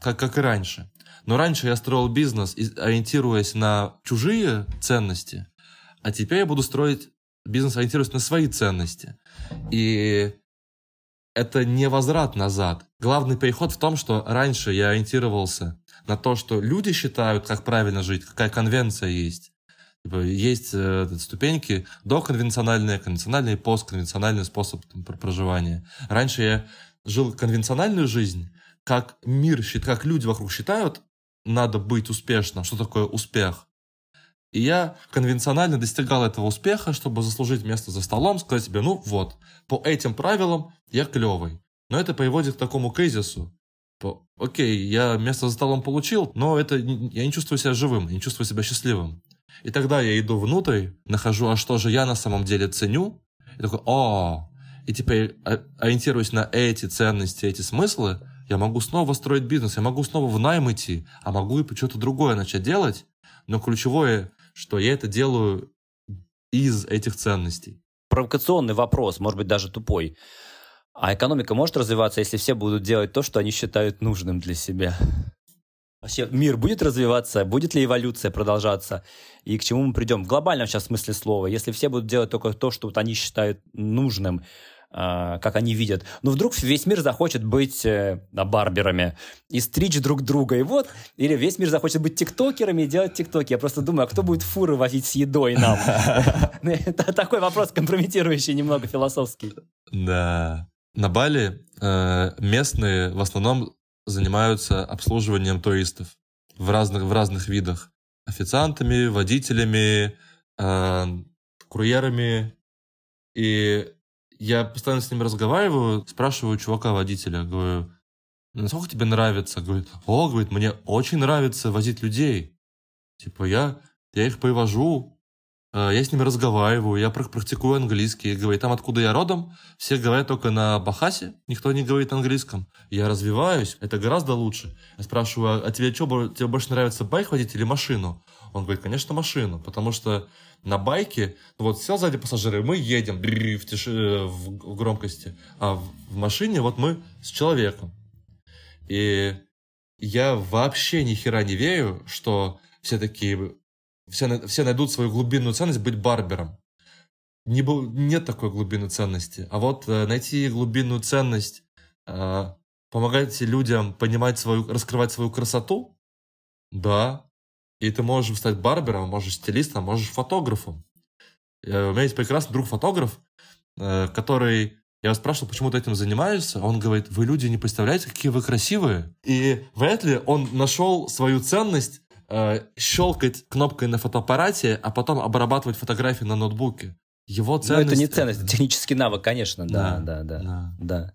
S2: как, как и раньше. Но раньше я строил бизнес, ориентируясь на чужие ценности, а теперь я буду строить бизнес ориентируется на свои ценности. И это не возврат назад. Главный переход в том, что раньше я ориентировался на то, что люди считают, как правильно жить, какая конвенция есть. Типа, есть э, ступеньки доконвенциональные, конвенциональный и постконвенциональный способ там, проживания. Раньше я жил конвенциональную жизнь, как мир, как люди вокруг считают, надо быть успешным. Что такое успех? И я конвенционально достигал этого успеха, чтобы заслужить место за столом, сказать себе, ну вот, по этим правилам я клевый. Но это приводит к такому кризису. Окей, я место за столом получил, но это я не чувствую себя живым, не чувствую себя счастливым. И тогда я иду внутрь, нахожу, а что же я на самом деле ценю, и такой, о, и теперь ориентируясь на эти ценности, эти смыслы, я могу снова строить бизнес, я могу снова в найм идти, а могу и что-то другое начать делать. Но ключевое что я это делаю из этих ценностей.
S1: Провокационный вопрос, может быть, даже тупой. А экономика может развиваться, если все будут делать то, что они считают нужным для себя? Вообще мир будет развиваться, будет ли эволюция продолжаться, и к чему мы придем? В глобальном сейчас смысле слова, если все будут делать только то, что вот они считают нужным, как они видят. Но вдруг весь мир захочет быть э, барберами и стричь друг друга. И вот, или весь мир захочет быть тиктокерами и делать тиктоки. Я просто думаю, а кто будет фуры возить с едой нам? Это такой вопрос компрометирующий, немного философский.
S2: Да. На Бали э, местные в основном занимаются обслуживанием туристов в разных, в разных видах. Официантами, водителями, э, курьерами. И я постоянно с ним разговариваю, спрашиваю чувака-водителя, говорю, насколько тебе нравится? Говорит, о, говорит, мне очень нравится возить людей. Типа, я, я их привожу, э, я с ними разговариваю, я практикую английский. Говорит, там, откуда я родом, все говорят только на Бахасе, никто не говорит на английском. Я развиваюсь, это гораздо лучше. Я спрашиваю, а тебе что, тебе больше нравится байк водить или машину? Он говорит, конечно, машину, потому что на байке, вот сел сзади пассажиры, мы едем в, тиши, в громкости, а в машине вот мы с человеком. И я вообще ни хера не верю, что все такие, все, все найдут свою глубинную ценность быть барбером. Не, нет такой глубинной ценности. А вот э, найти глубинную ценность, э, помогать людям понимать свою, раскрывать свою красоту, да, и ты можешь стать барбером, можешь стилистом, можешь фотографом. Э, у меня есть прекрасный друг фотограф, э, который... Я его спрашивал, почему ты этим занимаешься. Он говорит, вы люди не представляете, какие вы красивые. И вряд ли он нашел свою ценность э, щелкать кнопкой на фотоаппарате, а потом обрабатывать фотографии на ноутбуке. Его ценность...
S1: Ну, это не ценность, это технический навык, конечно, да, да, да, да. да.
S3: Да,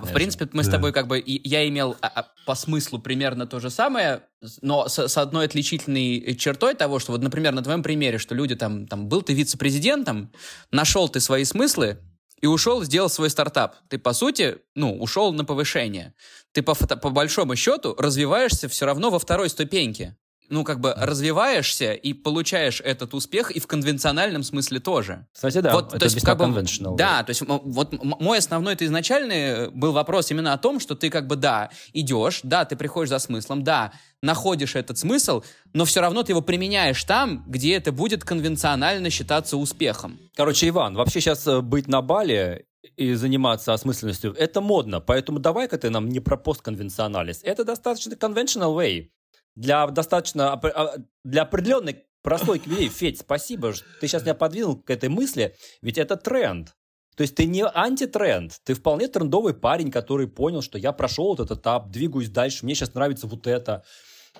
S3: в принципе, мы да. с тобой как бы... Я имел а, а, по смыслу примерно то же самое, но с, с одной отличительной чертой того, что вот, например, на твоем примере, что люди там... там был ты вице-президентом, нашел ты свои смыслы, и ушел, сделал свой стартап. Ты, по сути, ну, ушел на повышение. Ты, по, по большому счету, развиваешься все равно во второй ступеньке ну, как бы развиваешься и получаешь этот успех и в конвенциональном смысле тоже.
S1: Кстати, да,
S3: вот, это то есть, как бы, Да, то есть вот мой основной, это изначальный э, был вопрос именно о том, что ты как бы, да, идешь, да, ты приходишь за смыслом, да, находишь этот смысл, но все равно ты его применяешь там, где это будет конвенционально считаться успехом.
S1: Короче, Иван, вообще сейчас э, быть на Бали и заниматься осмысленностью, это модно, поэтому давай-ка ты нам не про постконвенционалист. Это достаточно conventional way для достаточно а, для определенной прослойки людей. Федь, спасибо, ты сейчас меня подвинул к этой мысли, ведь это тренд. То есть ты не антитренд, ты вполне трендовый парень, который понял, что я прошел этот этап, двигаюсь дальше, мне сейчас нравится вот это.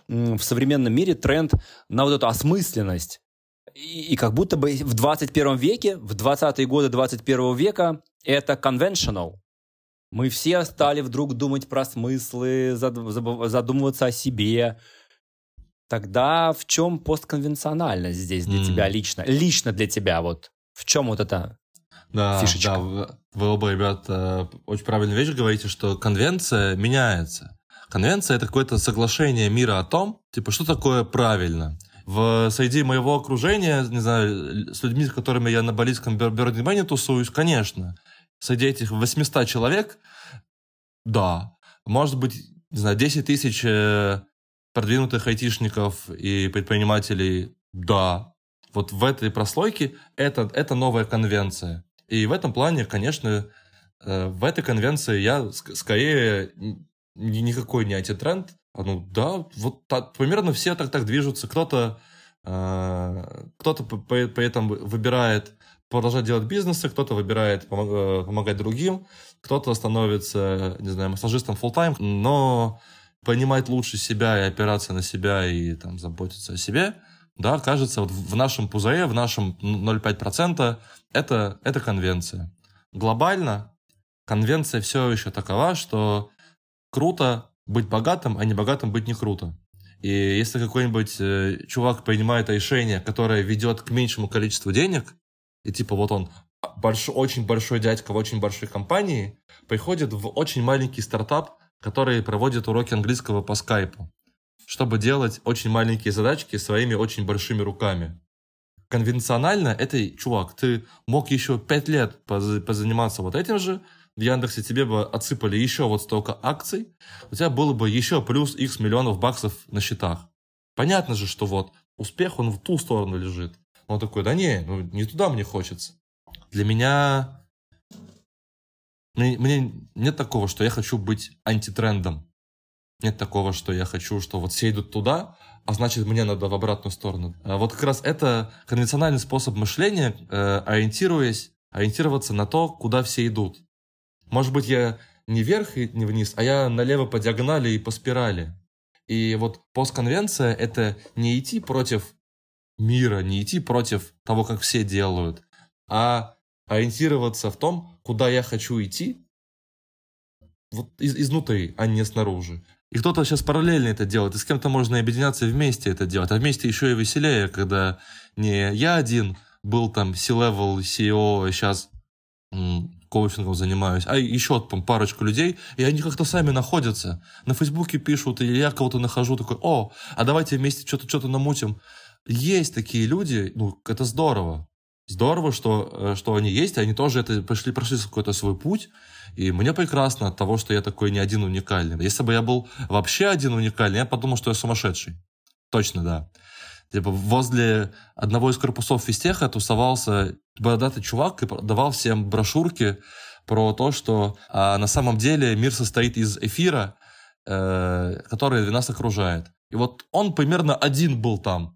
S1: В современном мире тренд на вот эту осмысленность. И, и как будто бы в 21 веке, в 20-е годы 21 века это conventional. Мы все стали вдруг думать про смыслы, задумываться о себе, Тогда в чем постконвенциональность здесь для mm. тебя лично? Лично для тебя вот в чем вот это
S2: да, фишечка? Да, вы, вы оба, ребят, э, очень правильную вещь говорите, что конвенция меняется. Конвенция — это какое-то соглашение мира о том, типа, что такое правильно. В, среди моего окружения, не знаю, с людьми, с которыми я на балийском Бёрдингмене тусуюсь, конечно, среди этих 800 человек, да, может быть, не знаю, 10 тысяч э, продвинутых айтишников и предпринимателей, да, вот в этой прослойке это, это новая конвенция. И в этом плане, конечно, э, в этой конвенции я скорее никакой не антитренд. А ну да, вот так, примерно все так так движутся. Кто-то э, кто-то при этом выбирает продолжать делать бизнесы, кто-то выбирает э, помогать другим, кто-то становится, не знаю, массажистом full time, но понимать лучше себя и опираться на себя и там заботиться о себе, да, кажется, вот в нашем пузыре, в нашем 0,5% это, это конвенция. Глобально конвенция все еще такова, что круто быть богатым, а не богатым быть не круто. И если какой-нибудь э, чувак принимает решение, которое ведет к меньшему количеству денег, и типа вот он большой, очень большой дядька в очень большой компании, приходит в очень маленький стартап, который проводит уроки английского по скайпу, чтобы делать очень маленькие задачки своими очень большими руками. Конвенционально, это, чувак, ты мог еще пять лет позаниматься вот этим же, в Яндексе тебе бы отсыпали еще вот столько акций, у тебя было бы еще плюс x миллионов баксов на счетах. Понятно же, что вот успех, он в ту сторону лежит. Он такой, да не, ну не туда мне хочется. Для меня... Мне, мне нет такого, что я хочу быть антитрендом. Нет такого, что я хочу, что вот все идут туда, а значит, мне надо в обратную сторону. А вот как раз это конвенциональный способ мышления, э, ориентируясь, ориентироваться на то, куда все идут. Может быть, я не вверх и не вниз, а я налево по диагонали и по спирали. И вот постконвенция — это не идти против мира, не идти против того, как все делают, а ориентироваться в том, куда я хочу идти, вот из, изнутри, а не снаружи. И кто-то сейчас параллельно это делает, и с кем-то можно объединяться и вместе это делать. А вместе еще и веселее, когда не я один был там C-level, CEO, сейчас коучингом занимаюсь, а еще там парочку людей, и они как-то сами находятся. На Фейсбуке пишут, или я кого-то нахожу, такой, о, а давайте вместе что-то что намутим. Есть такие люди, ну, это здорово. Здорово, что, э, что они есть, они тоже это прошли, прошли какой-то свой путь, и мне прекрасно от того, что я такой не один уникальный. Если бы я был вообще один уникальный, я подумал, что я сумасшедший. Точно, да. Типа возле одного из корпусов физтеха тусовался бородатый чувак и давал всем брошюрки про то, что а, на самом деле мир состоит из эфира, э, который нас окружает. И вот он примерно один был там.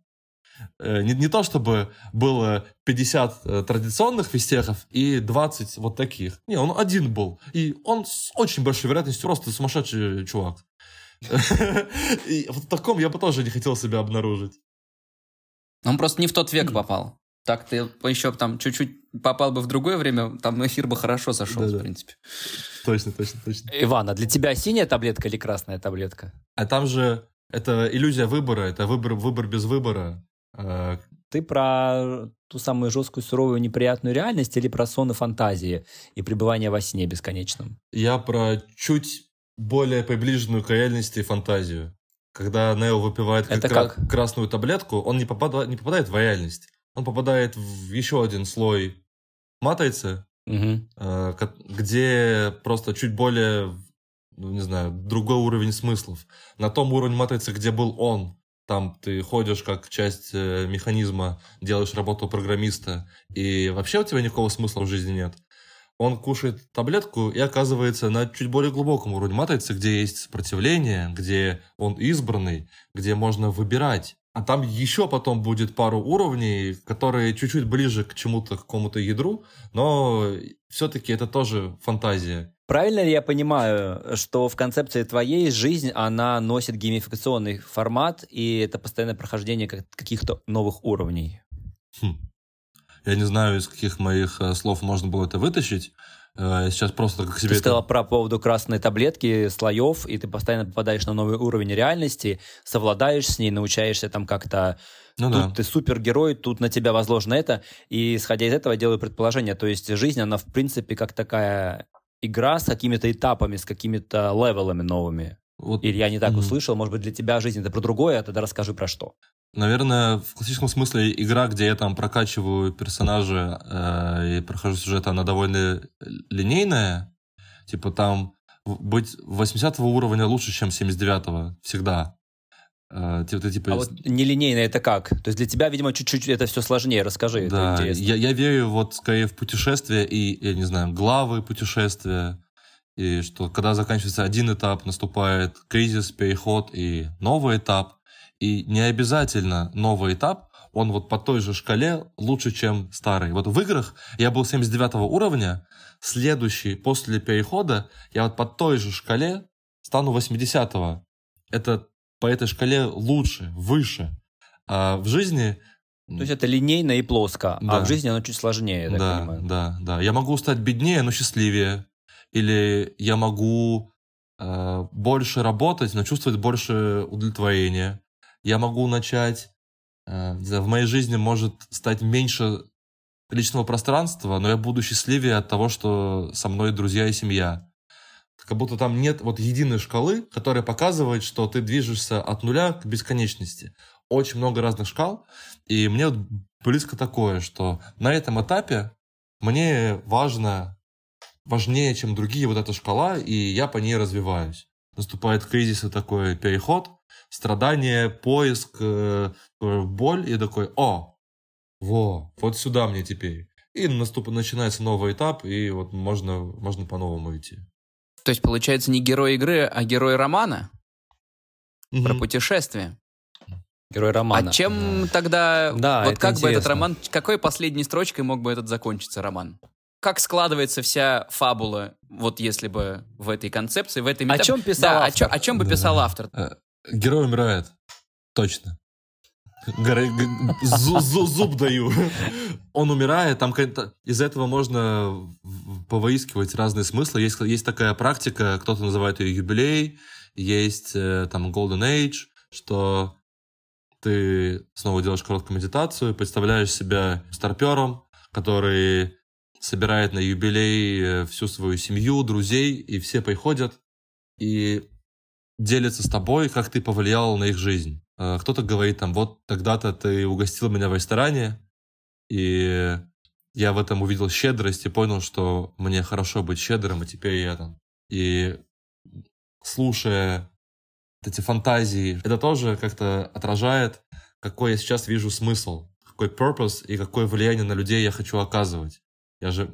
S2: Э, не, не то чтобы было 50 э, традиционных фистехов и 20 вот таких. Не, он один был. И он с очень большой вероятностью просто сумасшедший чувак. И в таком я бы тоже не хотел себя обнаружить.
S3: Он просто не в тот век попал. Так ты еще там чуть-чуть попал бы в другое время, там эфир бы хорошо сошел, Да-да. в принципе.
S2: Точно, точно, точно.
S1: Иван, а для тебя синяя таблетка или красная таблетка?
S2: А там же это иллюзия выбора, это выбор, выбор без выбора. А,
S1: ты про ту самую жесткую, суровую, неприятную реальность или про сон и фантазии и пребывание во сне бесконечном?
S2: Я про чуть более приближенную к реальности фантазию. Когда Нео выпивает как, как? красную таблетку, он не попадает, не попадает в реальность. Он попадает в еще один слой матрицы, угу. где просто чуть более, ну, не знаю, другой уровень смыслов. На том уровне матрицы, где был он, там ты ходишь как часть э, механизма, делаешь работу программиста, и вообще у тебя никакого смысла в жизни нет. Он кушает таблетку и оказывается на чуть более глубоком уровне матрицы, где есть сопротивление, где он избранный, где можно выбирать. А там еще потом будет пару уровней, которые чуть-чуть ближе к чему-то, к какому-то ядру, но все-таки это тоже фантазия.
S1: Правильно ли я понимаю, что в концепции твоей жизнь, она носит геймификационный формат, и это постоянное прохождение каких-то новых уровней?
S2: Хм. Я не знаю, из каких моих э, слов можно было это вытащить. Э, сейчас просто как себе...
S1: Ты это... сказал про поводу красной таблетки, слоев, и ты постоянно попадаешь на новый уровень реальности, совладаешь с ней, научаешься там как-то... Ну, тут да. ты супергерой, тут на тебя возложено это, и исходя из этого делаю предположение. То есть жизнь, она в принципе как такая игра с какими-то этапами, с какими-то левелами новыми. Вот. Или я не так mm-hmm. услышал, может быть, для тебя жизнь это про другое, а тогда расскажи про что.
S2: Наверное, в классическом смысле игра, где я там прокачиваю персонажа э, и прохожу сюжет, она довольно линейная. Типа там быть 80 уровня лучше, чем 79-го. Всегда.
S1: Э, ты, типа, а вот нелинейно это как? То есть для тебя, видимо, чуть-чуть это все сложнее. Расскажи,
S2: да, это интересно. Я, я верю вот скорее в путешествия и, я не знаю, главы путешествия. И что когда заканчивается один этап, наступает кризис, переход и новый этап. И не обязательно новый этап, он вот по той же шкале лучше, чем старый. Вот в играх я был 79 уровня, следующий после перехода я вот по той же шкале стану 80 -го. Это по этой шкале лучше, выше. А в жизни...
S1: То есть это линейно и плоско, а да. а в жизни оно чуть сложнее, я
S2: да, понимаю. Да, да. Я могу стать беднее, но счастливее. Или я могу э, больше работать, но чувствовать больше удовлетворения я могу начать, э, в моей жизни может стать меньше личного пространства, но я буду счастливее от того, что со мной друзья и семья. Как будто там нет вот единой шкалы, которая показывает, что ты движешься от нуля к бесконечности. Очень много разных шкал, и мне вот близко такое, что на этом этапе мне важно важнее, чем другие, вот эта шкала, и я по ней развиваюсь. Наступает кризис и такой переход, страдание, поиск, э, боль, и такой, о, во, вот сюда мне теперь. И наступ, начинается новый этап, и вот можно, можно по-новому идти.
S3: То есть, получается, не герой игры, а герой романа? Угу. Про путешествие.
S1: Герой романа.
S3: А чем тогда... Да, вот как интересно. бы этот роман... Какой последней строчкой мог бы этот закончиться роман? Как складывается вся фабула, вот если бы в этой концепции, в этой
S1: метафоре... О чем писал да, автор?
S3: О, чем, о чем бы да. писал автор?
S2: Герой умирает. Точно. Зуб даю. Он умирает, там из этого можно повыискивать разные смыслы. Есть, есть такая практика, кто-то называет ее юбилей, есть э, там Golden Age, что ты снова делаешь короткую медитацию, представляешь себя старпером, который собирает на юбилей э, всю свою семью, друзей, и все приходят и делятся с тобой, как ты повлиял на их жизнь. Э, кто-то говорит там, вот тогда-то ты угостил меня в ресторане, и я в этом увидел щедрость и понял, что мне хорошо быть щедрым, и теперь я там. И слушая эти фантазии, это тоже как-то отражает, какой я сейчас вижу смысл, какой purpose и какое влияние на людей я хочу оказывать. Я же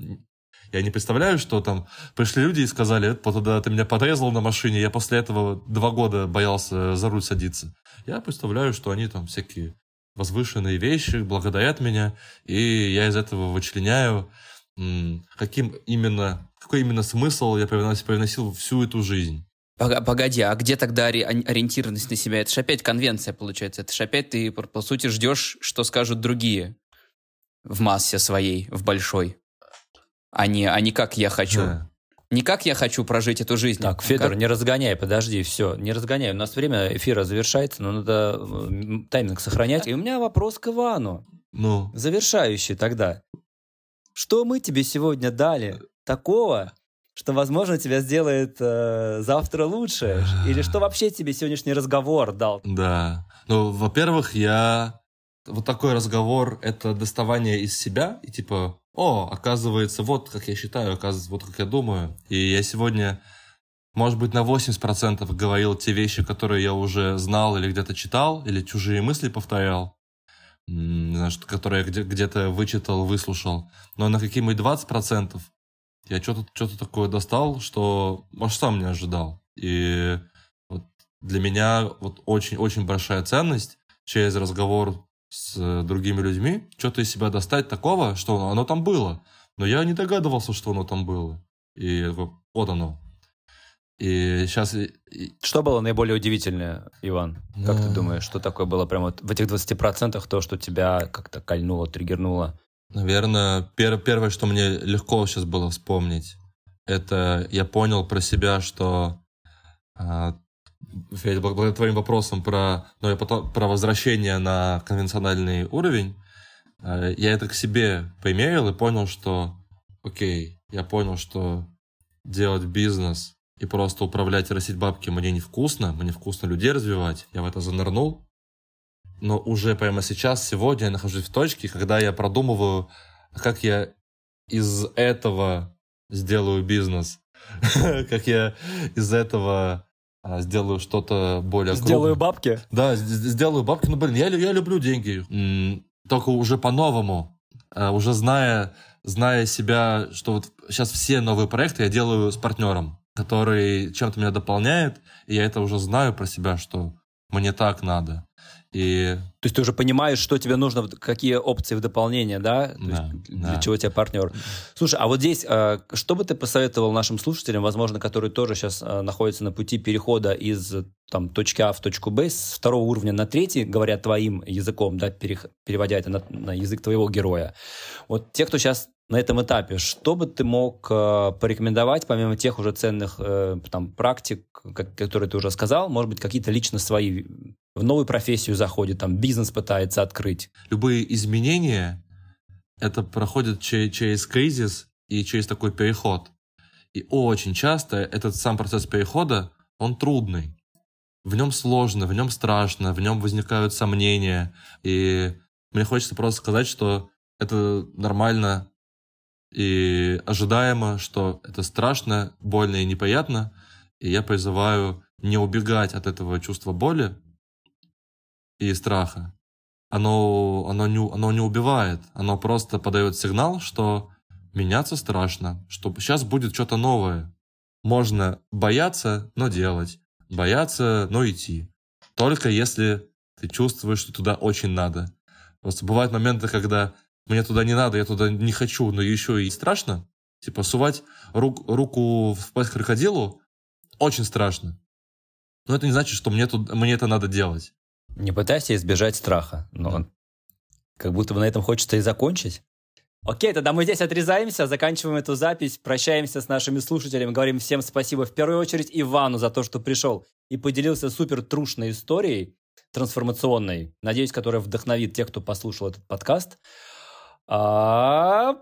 S2: я не представляю, что там пришли люди и сказали, тогда ты меня подрезал на машине, я после этого два года боялся за руль садиться. Я представляю, что они там всякие возвышенные вещи благодарят меня, и я из этого вычленяю, каким именно, какой именно смысл я привносил, привносил всю эту жизнь.
S3: Погоди, а где тогда ориентированность на себя? Это же опять конвенция, получается. Это же опять ты, по сути, ждешь, что скажут другие в массе своей, в большой а не, а не как я хочу. Да. Не как я хочу прожить эту жизнь.
S1: Так, Федор, как... не разгоняй, подожди, все, не разгоняй. У нас время эфира завершается, но надо тайминг сохранять. И у меня вопрос к Ивану.
S2: Ну?
S1: Завершающий тогда. Что мы тебе сегодня дали такого, что, возможно, тебя сделает э, завтра лучше? Или что вообще тебе сегодняшний разговор дал?
S2: Да. Ну, во-первых, я... Вот такой разговор — это доставание из себя, и типа, о, оказывается, вот как я считаю, оказывается, вот как я думаю. И я сегодня, может быть, на 80% говорил те вещи, которые я уже знал или где-то читал, или чужие мысли повторял, которые я где-то вычитал, выслушал. Но на какие-нибудь 20% я что-то что такое достал, что, может, сам не ожидал. И вот для меня вот очень-очень большая ценность через разговор с другими людьми, что-то из себя достать такого, что оно, оно там было. Но я не догадывался, что оно там было. И вот оно. И сейчас...
S1: Что было наиболее удивительное, Иван? Как ты думаешь, что такое было прямо вот в этих 20% то, что тебя как-то кольнуло, триггернуло?
S2: Наверное, пер первое, что мне легко сейчас было вспомнить, это я понял про себя, что а, Федя, благодаря твоим вопросам про, ну, я потом, про возвращение на конвенциональный уровень, э, я это к себе примерил и понял, что, окей, я понял, что делать бизнес и просто управлять и растить бабки мне невкусно, мне вкусно людей развивать, я в это занырнул, но уже прямо сейчас, сегодня я нахожусь в точке, когда я продумываю, как я из этого сделаю бизнес, как я из этого сделаю что-то более
S1: Сделаю крупное. бабки?
S2: Да, сделаю бабки. Ну, блин, я, я люблю деньги. Только уже по-новому. А, уже зная, зная себя, что вот сейчас все новые проекты я делаю с партнером, который чем-то меня дополняет, и я это уже знаю про себя, что мне так надо. И...
S1: То есть ты уже понимаешь, что тебе нужно, какие опции в дополнение, да? То да, есть, да. Для чего тебе партнер. Слушай, а вот здесь, а, что бы ты посоветовал нашим слушателям, возможно, которые тоже сейчас а, находятся на пути перехода из там, точки А в точку Б с второго уровня на третий, говоря твоим языком, да, переводя это на, на язык твоего героя. Вот те, кто сейчас на этом этапе, что бы ты мог э, порекомендовать, помимо тех уже ценных э, там, практик, как, которые ты уже сказал, может быть, какие-то лично свои в новую профессию заходит, там бизнес пытается открыть?
S2: Любые изменения, это проходит через, через кризис и через такой переход. И очень часто этот сам процесс перехода, он трудный. В нем сложно, в нем страшно, в нем возникают сомнения. И мне хочется просто сказать, что это нормально и ожидаемо, что это страшно, больно и неприятно. И я призываю не убегать от этого чувства боли и страха. Оно, оно, не, оно не убивает, оно просто подает сигнал, что меняться страшно, что сейчас будет что-то новое. Можно бояться, но делать. Бояться, но идти. Только если ты чувствуешь, что туда очень надо. Просто бывают моменты, когда мне туда не надо, я туда не хочу, но еще и страшно. Типа сувать рук, руку в пасть крокодилу очень страшно. Но это не значит, что мне, тут, мне это надо делать.
S1: Не пытайся избежать страха, но да. как будто бы на этом хочется и закончить. Окей, тогда мы здесь отрезаемся, заканчиваем эту запись, прощаемся с нашими слушателями, говорим всем спасибо в первую очередь Ивану за то, что пришел и поделился супер трушной историей трансформационной, надеюсь, которая вдохновит тех, кто послушал этот подкаст. А...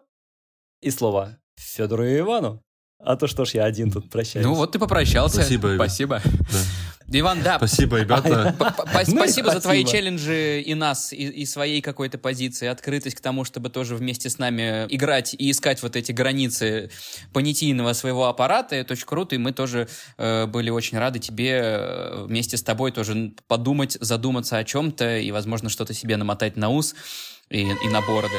S1: И слово Федору и Ивану. А то что ж я один тут прощаюсь.
S3: Ну вот ты попрощался.
S2: Спасибо.
S3: Спасибо. Да. Иван, да.
S2: Спасибо, ребята.
S3: Ну спасибо за твои челленджи и нас, и своей какой-то позиции, открытость к тому, чтобы тоже вместе с нами играть и искать вот эти границы понятийного своего аппарата. Это очень круто, и мы тоже э, были очень рады тебе э, вместе с тобой тоже подумать, задуматься о чем-то и, возможно, что-то себе намотать на ус и, и на бороды.